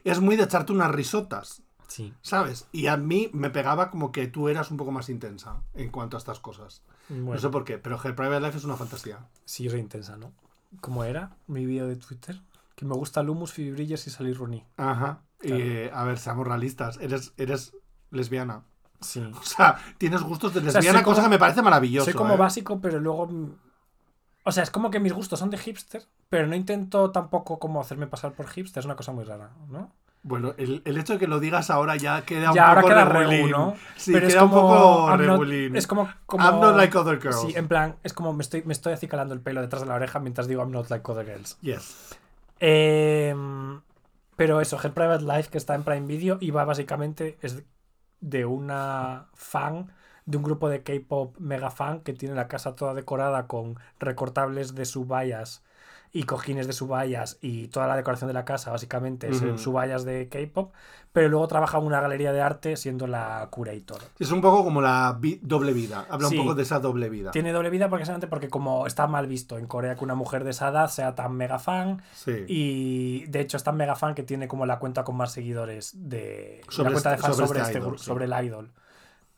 Es muy de echarte unas risotas, Sí. ¿sabes? Y a mí me pegaba como que tú eras un poco más intensa en cuanto a estas cosas. Bueno, No sé por qué, pero Her Private Life es una fantasía. sí, soy intensa, ¿no? ¿Cómo era mi vídeo de Twitter? Que me gusta el humus, fibrillas y salir Rooney. Ajá. Claro. Y eh, a ver, seamos realistas. Eres, eres lesbiana. Sí. (laughs) O sea, tienes gustos de lesbiana, cosa como- que me parece maravilloso. soy como ¿eh? básico, pero luego... O sea, es como que mis gustos son de hipster, pero no intento tampoco como hacerme pasar por hipster, es una cosa muy rara, ¿no? Bueno, el, el hecho de que lo digas ahora ya queda ya un ahora poco queda regulín. regu, ¿no? Sí, Pero queda un poco I'm not- regulín. es como, como I'm not like other girls. Sí, en plan, es como me estoy, me estoy acicalando el pelo detrás de la oreja mientras digo I'm not like other girls. Yes. Em, pero eso, Her Private Life, que está en Prime Video, y va básicamente es de una fan de un grupo de K-pop mega fan que tiene la casa toda decorada con recortables de subayas y cojines de subayas y toda la decoración de la casa básicamente es Ujú. subayas de K-pop, pero luego trabaja en una galería de arte siendo la curator. Es un poco como la vi- doble vida. Habla Sí. un poco de esa doble vida. Tiene doble vida porque solamente porque como está mal visto en Corea que una mujer de esa edad sea tan mega fan Sí. y de hecho es tan mega fan que tiene como la cuenta con más seguidores de Sobre la cuenta de este- fans sobre sobre, este este idol, gru- sí. sobre el idol.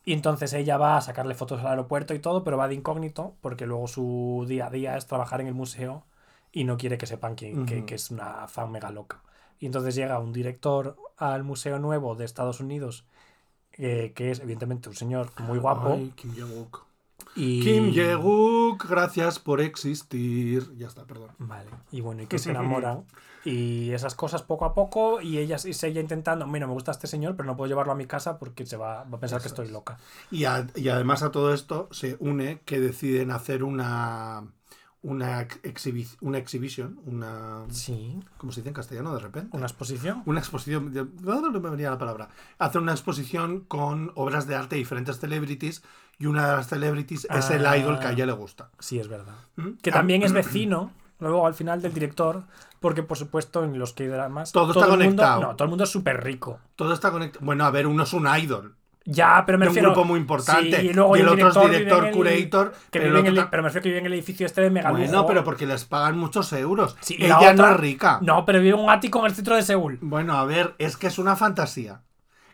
Y entonces ella va a sacarle fotos al aeropuerto y todo, pero va de incógnito porque luego su día a día es trabajar en el museo y no quiere que sepan que, que- es una fan mega loca. Y entonces llega un director al Museo Nuevo de Estados Unidos, eh, que es evidentemente un señor muy guapo. Ay, Kim Jong-uk. y... Kim Jong-uk, gracias por existir. Ya está, perdón. Vale, y bueno, y que (laughs) se enamoran. y esas cosas poco a poco. Y ella y ella intentando, mira, me gusta este señor, pero no puedo llevarlo a mi casa porque se va, va a pensar que estoy es. loca. Y, a- y además a todo esto se une que deciden hacer una una ex- exhibi- una exhibition, una Sí, ¿cómo se dice en castellano de repente? una exposición. Una exposición, no, no me venía la palabra. Hacer una exposición con obras de arte de diferentes celebrities y una de las celebrities es el Ah. idol que a ella le gusta. Sí, es verdad. ¿Mm? Que Ah, también es vecino, luego al final del director, porque por supuesto en los que dramas Todo está el mundo- conectado. no, todo el mundo es súper rico. Todo está conectado. Bueno, a ver, uno es un idol. Ya, pero me de un refiero. grupo muy importante. Sí, y luego y el un otro es director, el- curator. Que pero, el otro me refiero que vive en el edificio este de mega Bueno, pero porque les pagan muchos euros. Sí, y la Ella no es rica. No, pero vive en un ático en el centro de Seúl. Bueno, a ver, es que es una fantasía.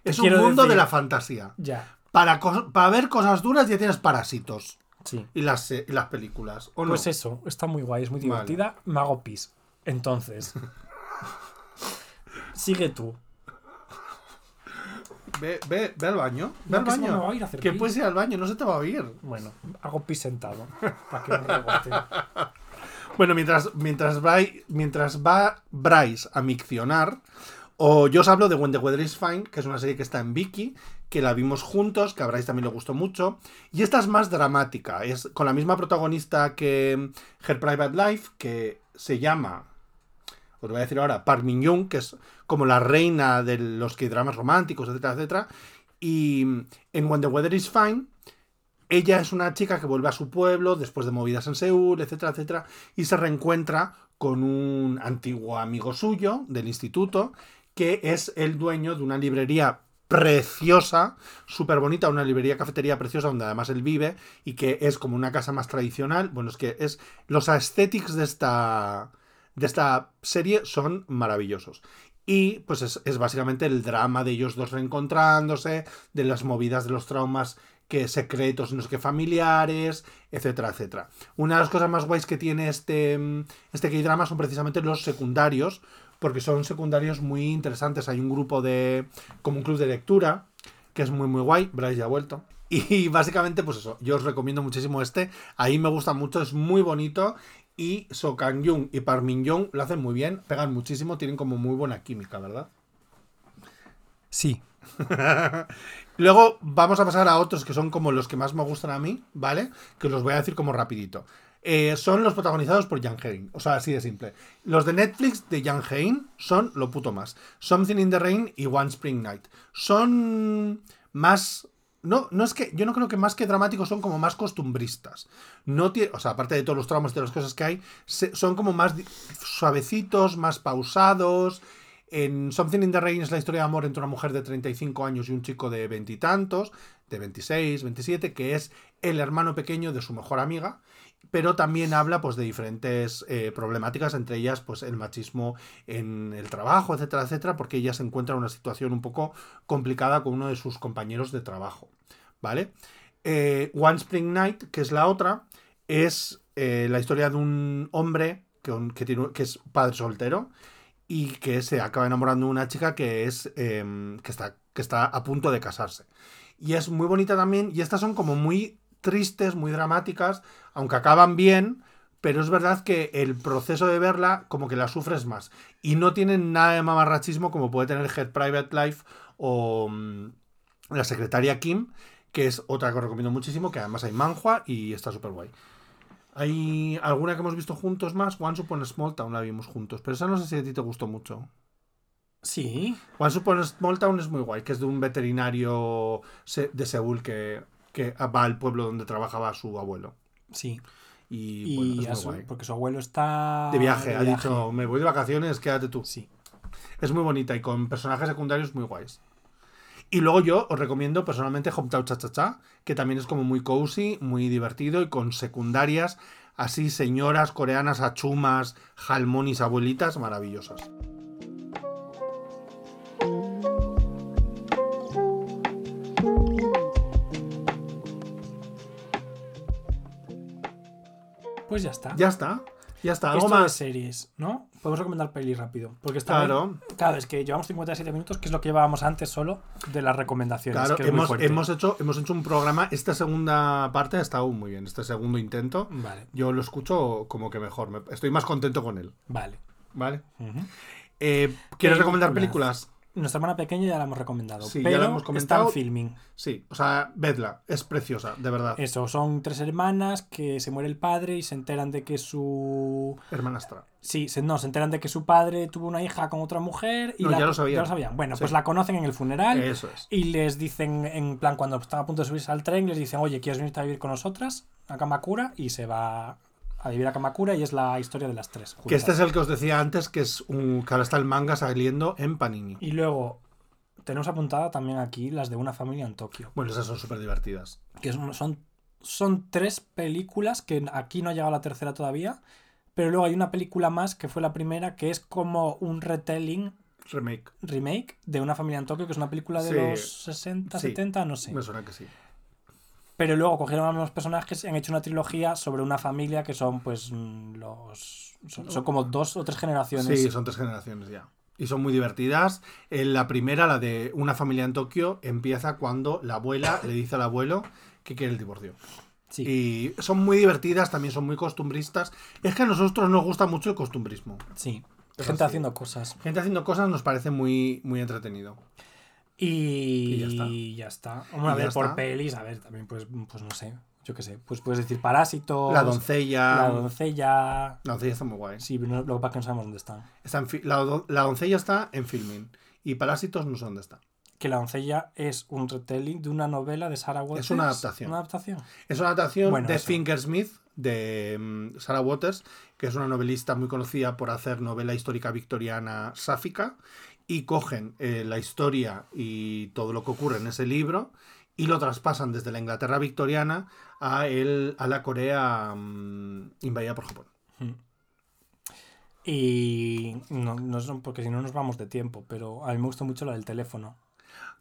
Es un mundo decir- de la fantasía. Ya. Para, para ver cosas duras ya tienes Parásitos Sí. y las, y las películas. ¿o no? Pues eso, está muy guay, es muy divertida. Me hago pis. Entonces. (laughs) sigue tú. Ve, ve, ve al baño. Ve No, al que baño. va a ir a hacer que pis. puedes ir al baño, no se te va a oír. Bueno, hago pis sentado. (laughs) Para que no rebote. (laughs) Bueno, mientras, mientras, mientras va Bryce a miccionar, o yo os hablo de When the Weather is Fine, que es una serie que está en Vicky, que la vimos juntos, que a Bryce también le gustó mucho. Y esta es más dramática, es con la misma protagonista que Her Private Life, que se llama, os voy a decir ahora, Park Min Young, que es como la reina de los que dramas románticos, etcétera, etcétera. Y en When the Weather is Fine, ella es una chica que vuelve a su pueblo después de movidas en Seúl, etcétera, etcétera, y se reencuentra con un antiguo amigo suyo del instituto, que es el dueño de una librería preciosa, súper bonita, una librería cafetería preciosa donde además él vive y que es como una casa más tradicional. Bueno, es que es los aesthetics de esta de esta serie son maravillosos. Y pues es, es básicamente el drama de ellos dos reencontrándose, de las movidas de los traumas que secretos, no sé qué, familiares, etcétera, etcétera. Una de las cosas más guays que tiene este, mm, este K-drama son precisamente los secundarios, porque son secundarios muy interesantes. Hay un grupo de. como un club de lectura, que es muy, muy guay. Bryce ya ha vuelto. (laughs) Y básicamente, pues eso, yo os recomiendo muchísimo este. Ahí me gusta mucho, es muy bonito. Y So Kang y Park Min Young lo hacen muy bien, pegan muchísimo, tienen como muy buena química, ¿verdad? Sí. (laughs) Luego vamos a pasar a otros que son como los que más me gustan a mí, ¿vale? Que os los voy a decir como rapidito. Eh, son los protagonizados por Jan Hein. O sea, así de simple. Los de Netflix de Jan Hein son lo puto más. Something in the Rain y One Spring Night. Son más... No, no es que... Yo no creo que más que dramáticos son como más costumbristas. No tiene, o sea, aparte de todos los traumas y de las cosas que hay, son como más suavecitos, más pausados. En Something in the Rain es la historia de amor entre una mujer de 35 años y un chico de veintitantos, de 26, 27, que es el hermano pequeño de su mejor amiga, pero también habla pues de diferentes eh, problemáticas, entre ellas pues el machismo en el trabajo, etcétera, etcétera, porque ella se encuentra en una situación un poco complicada con uno de sus compañeros de trabajo, ¿vale? Eh, One Spring Night, que es la otra, es eh, la historia de un hombre que, que tiene, que es padre soltero y que se acaba enamorando de una chica que es em, que está que está a punto de casarse y es muy bonita también y estas son como muy tristes muy dramáticas aunque acaban bien pero es verdad que el proceso de verla como que la sufres más y no tienen nada de mamarrachismo como puede tener Head Private Life o mm, la secretaria Kim que es otra que os recomiendo muchísimo que además hay manhua y está súper guay hay alguna que hemos visto juntos más. Once Upon Small Town la vimos juntos. Pero esa no sé si a ti te gustó mucho. Sí. Once Upon Small Town es muy guay, que es de un veterinario de Seúl que, que va al pueblo donde trabajaba su abuelo. Sí. Y, bueno, es su- porque su abuelo está De viaje, ha dicho, me voy de vacaciones, quédate tú. Sí. Es muy bonita y con personajes secundarios muy guays. Y luego yo os recomiendo personalmente Hometown Cha Cha Cha, que también es como muy cozy, muy divertido y con secundarias así señoras coreanas achumas, jalmonis, abuelitas maravillosas. Pues ya está. Ya está, ya está. Algo Esto de más. series, ¿no? Podemos recomendar peli rápido. Porque está Claro, Claro, es que llevamos 57 minutos, que es lo que llevábamos antes solo de las recomendaciones. claro. que Hemos, hemos, hecho, hemos hecho un programa. Esta segunda parte ha estado muy bien. Este segundo intento. Vale, Yo lo escucho como que mejor. me- estoy más contento con él. vale. ¿Vale? Eh, ¿Quieres recomendar Películas. Nuestra hermana pequeña ya la hemos recomendado. Sí, ya pero la hemos comentado. Está en filming. Sí, o sea, vedla. Es preciosa, de verdad. Eso, son tres hermanas que se muere el padre y se enteran de que su. Hermanastra. Sí, se, no, se enteran de que su padre tuvo una hija con otra mujer y No, la- ya lo sabían. Bueno, Sí. pues la conocen en el funeral Eso es. y les dicen, en plan, cuando están a punto de subirse al tren, les dicen, oye, ¿quieres venirte a vivir con nosotras a Kamakura? Y se va a vivir a Kamakura y es la historia de las tres. Que este es el que os decía antes, que es un. que ahora está el manga saliendo en Panini. Y luego tenemos apuntada también aquí las de una familia en Tokio. Bueno, esas son súper divertidas. Que son, son, son tres películas que aquí no ha llegado la tercera todavía. Pero luego hay una película más que fue la primera que es como un retelling Remake. remake de Una familia en Tokio, que es una película de Sí. los 60, Sí. 70, no sé. Me suena que sí. Pero luego cogieron a los personajes y han hecho una trilogía sobre una familia que son, pues, mm, los. Son, son como dos o tres generaciones. Sí, son tres generaciones ya. Y son muy divertidas. En la primera, la de Una familia en Tokio, empieza cuando la abuela le dice al abuelo que quiere el divorcio. Sí. Y son muy divertidas, también son muy costumbristas. Es que a nosotros nos gusta mucho el costumbrismo. sí. Es Gente así. haciendo cosas. Gente haciendo cosas nos parece muy, muy entretenido. Y, Y ya ya está. está. A Y ya ver, por está. pelis, a ver, también, pues, pues no sé. Yo qué sé. Pues puedes decir Parásitos. La doncella. La doncella. La doncella está muy guay. Sí, pero no- lo que pasa es que no sabemos dónde están. Está en la, la doncella está en filming. Y Parásitos no sé dónde está. Que La doncella es un retelling de una novela de Sarah Waters. una adaptación. Una adaptación. Es una adaptación Bueno, de eso. Fingersmith de mm, Sarah Waters, que es una novelista muy conocida por hacer novela histórica victoriana sáfica. Y cogen eh, la historia y todo lo que ocurre en ese libro y lo traspasan desde la Inglaterra victoriana a, el, a la Corea mm, invadida por Japón. Y no, no porque si no nos vamos de tiempo, pero a mí me gusta mucho la del teléfono.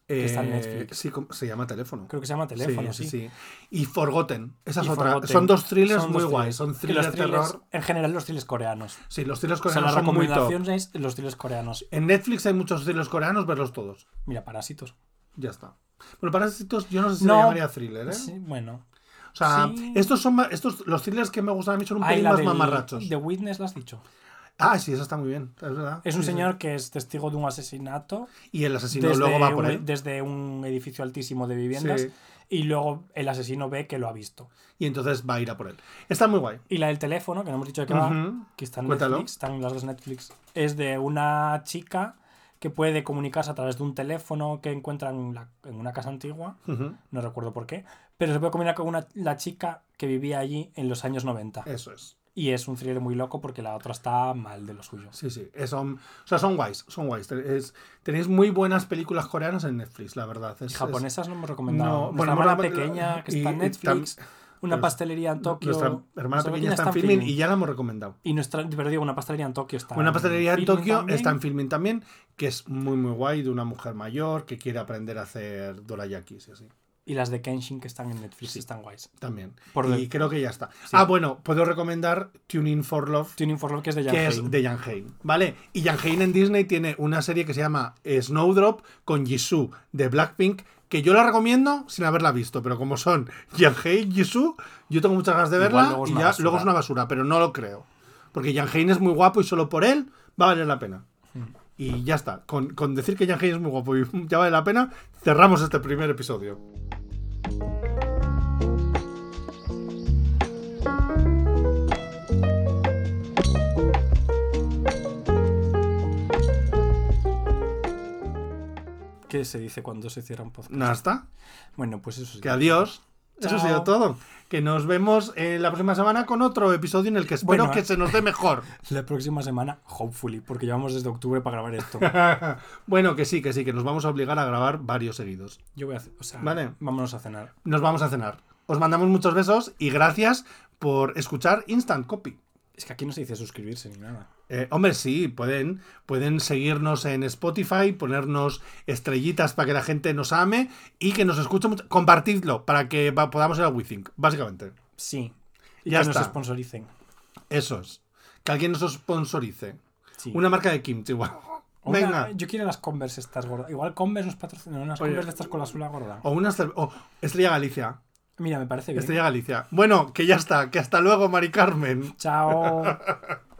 Que está en Eh, Netflix. Sí, se llama teléfono. Creo que se llama teléfono, sí. Y Forgotten. Esa es Y otra. Forgotten. Son dos thrillers Son muy guays. Son thrillers- terror. En general, los thrillers coreanos. Sí, los thrillers O sea, coreanos la son muy top. es los thrillers coreanos. En Netflix hay muchos thrillers coreanos, verlos todos. Mira, Parásitos. Ya está. Bueno, Parásitos yo no sé si No. llamaría thriller, ¿eh? Sí, bueno. O sea, Sí. estos son estos los thrillers que me gustan a mí son un Ay, pelín más del- mamarrachos. The Witness, lo has dicho. Ah, sí, esa está muy bien, es verdad. Es un Sí, sí. señor que es testigo de un asesinato Y el asesino desde, luego va por un, él. desde un edificio altísimo de viviendas Sí. y luego el asesino ve que lo ha visto. Y entonces va a ir a por él. Está muy guay. Y la del teléfono, que no hemos dicho de qué va, que está en Cuéntalo. Netflix, están las dos Netflix, es de una chica que puede comunicarse a través de un teléfono que encuentra en, la- en una casa antigua, no recuerdo por qué, pero se puede comunicar con una, la chica que vivía allí en los años 90. Eso es. Y es un thriller muy loco porque la otra está mal de lo suyo. Sí, sí. Son, o sea, son guays. Son guays. Es- tenéis muy buenas películas coreanas en Netflix, la verdad. Es, Y japonesas no hemos recomendado. No, bueno, hermana pequeña que está en Netflix, una pues, pastelería en Tokio. Nuestra hermana pequeña está en filming y ya la hemos recomendado. Y nuestra, pero digo, una pastelería en Tokio está Una pastelería en Tokio también. está en filming también, que es muy muy guay, de una mujer mayor que quiere aprender a hacer dorayakis y así. Y las de Kenshin que están en Netflix están guays. También. Por y creo que ya está. Sí. Ah, bueno, puedo recomendar Tuning for Love, Tuning for Love que es de Jan que Hein. es de Jan ¿vale? Y Jan Hein en Disney tiene una serie que se llama Snowdrop con Jisoo de Blackpink, que yo la recomiendo sin haberla visto, pero como son Jan Hein y Jisoo, yo tengo muchas ganas de verla y ya basura. luego es una basura, pero no lo creo. Porque Jan Hein es muy guapo y solo por él va a valer la pena. Y ya está. Con, con decir que Jan es muy guapo y (laughs) ya vale la pena, cerramos este primer episodio. ¿Qué se dice cuando se cierra un podcast? Nada está. Bueno, pues eso sí. Que adiós. Eso ha sido todo. Que nos vemos eh, la próxima semana con otro episodio en el que espero Bueno, que se nos dé mejor. (laughs) La próxima semana, hopefully, porque llevamos desde octubre para grabar esto. (laughs) bueno, que sí, que sí, que nos vamos a obligar a grabar varios seguidos. Yo voy a hacer, o sea, Vale. vámonos a cenar. Nos vamos a cenar. Os mandamos muchos besos y gracias por escuchar Instant Copy. Es que aquí no se dice suscribirse ni nada. Eh, hombre, sí, pueden, pueden seguirnos en Spotify, ponernos estrellitas para que la gente nos ame y que nos escuche mucho. Compartidlo para que podamos ir a WeThink, básicamente. Sí. Y Ya que nos sponsoricen. Eso es. Que alguien nos sponsorice. Sí. Una marca de kimchi, igual. Una- Venga. yo quiero las Converse estas gordas. Igual Converse nos patrocina unas Oye. Converse estas con la suela gorda. O una estre- o Estrella Galicia. Mira, me parece bien. Estrella Galicia. Bueno, que ya está. Que hasta luego, Mari Carmen. Chao. (laughs)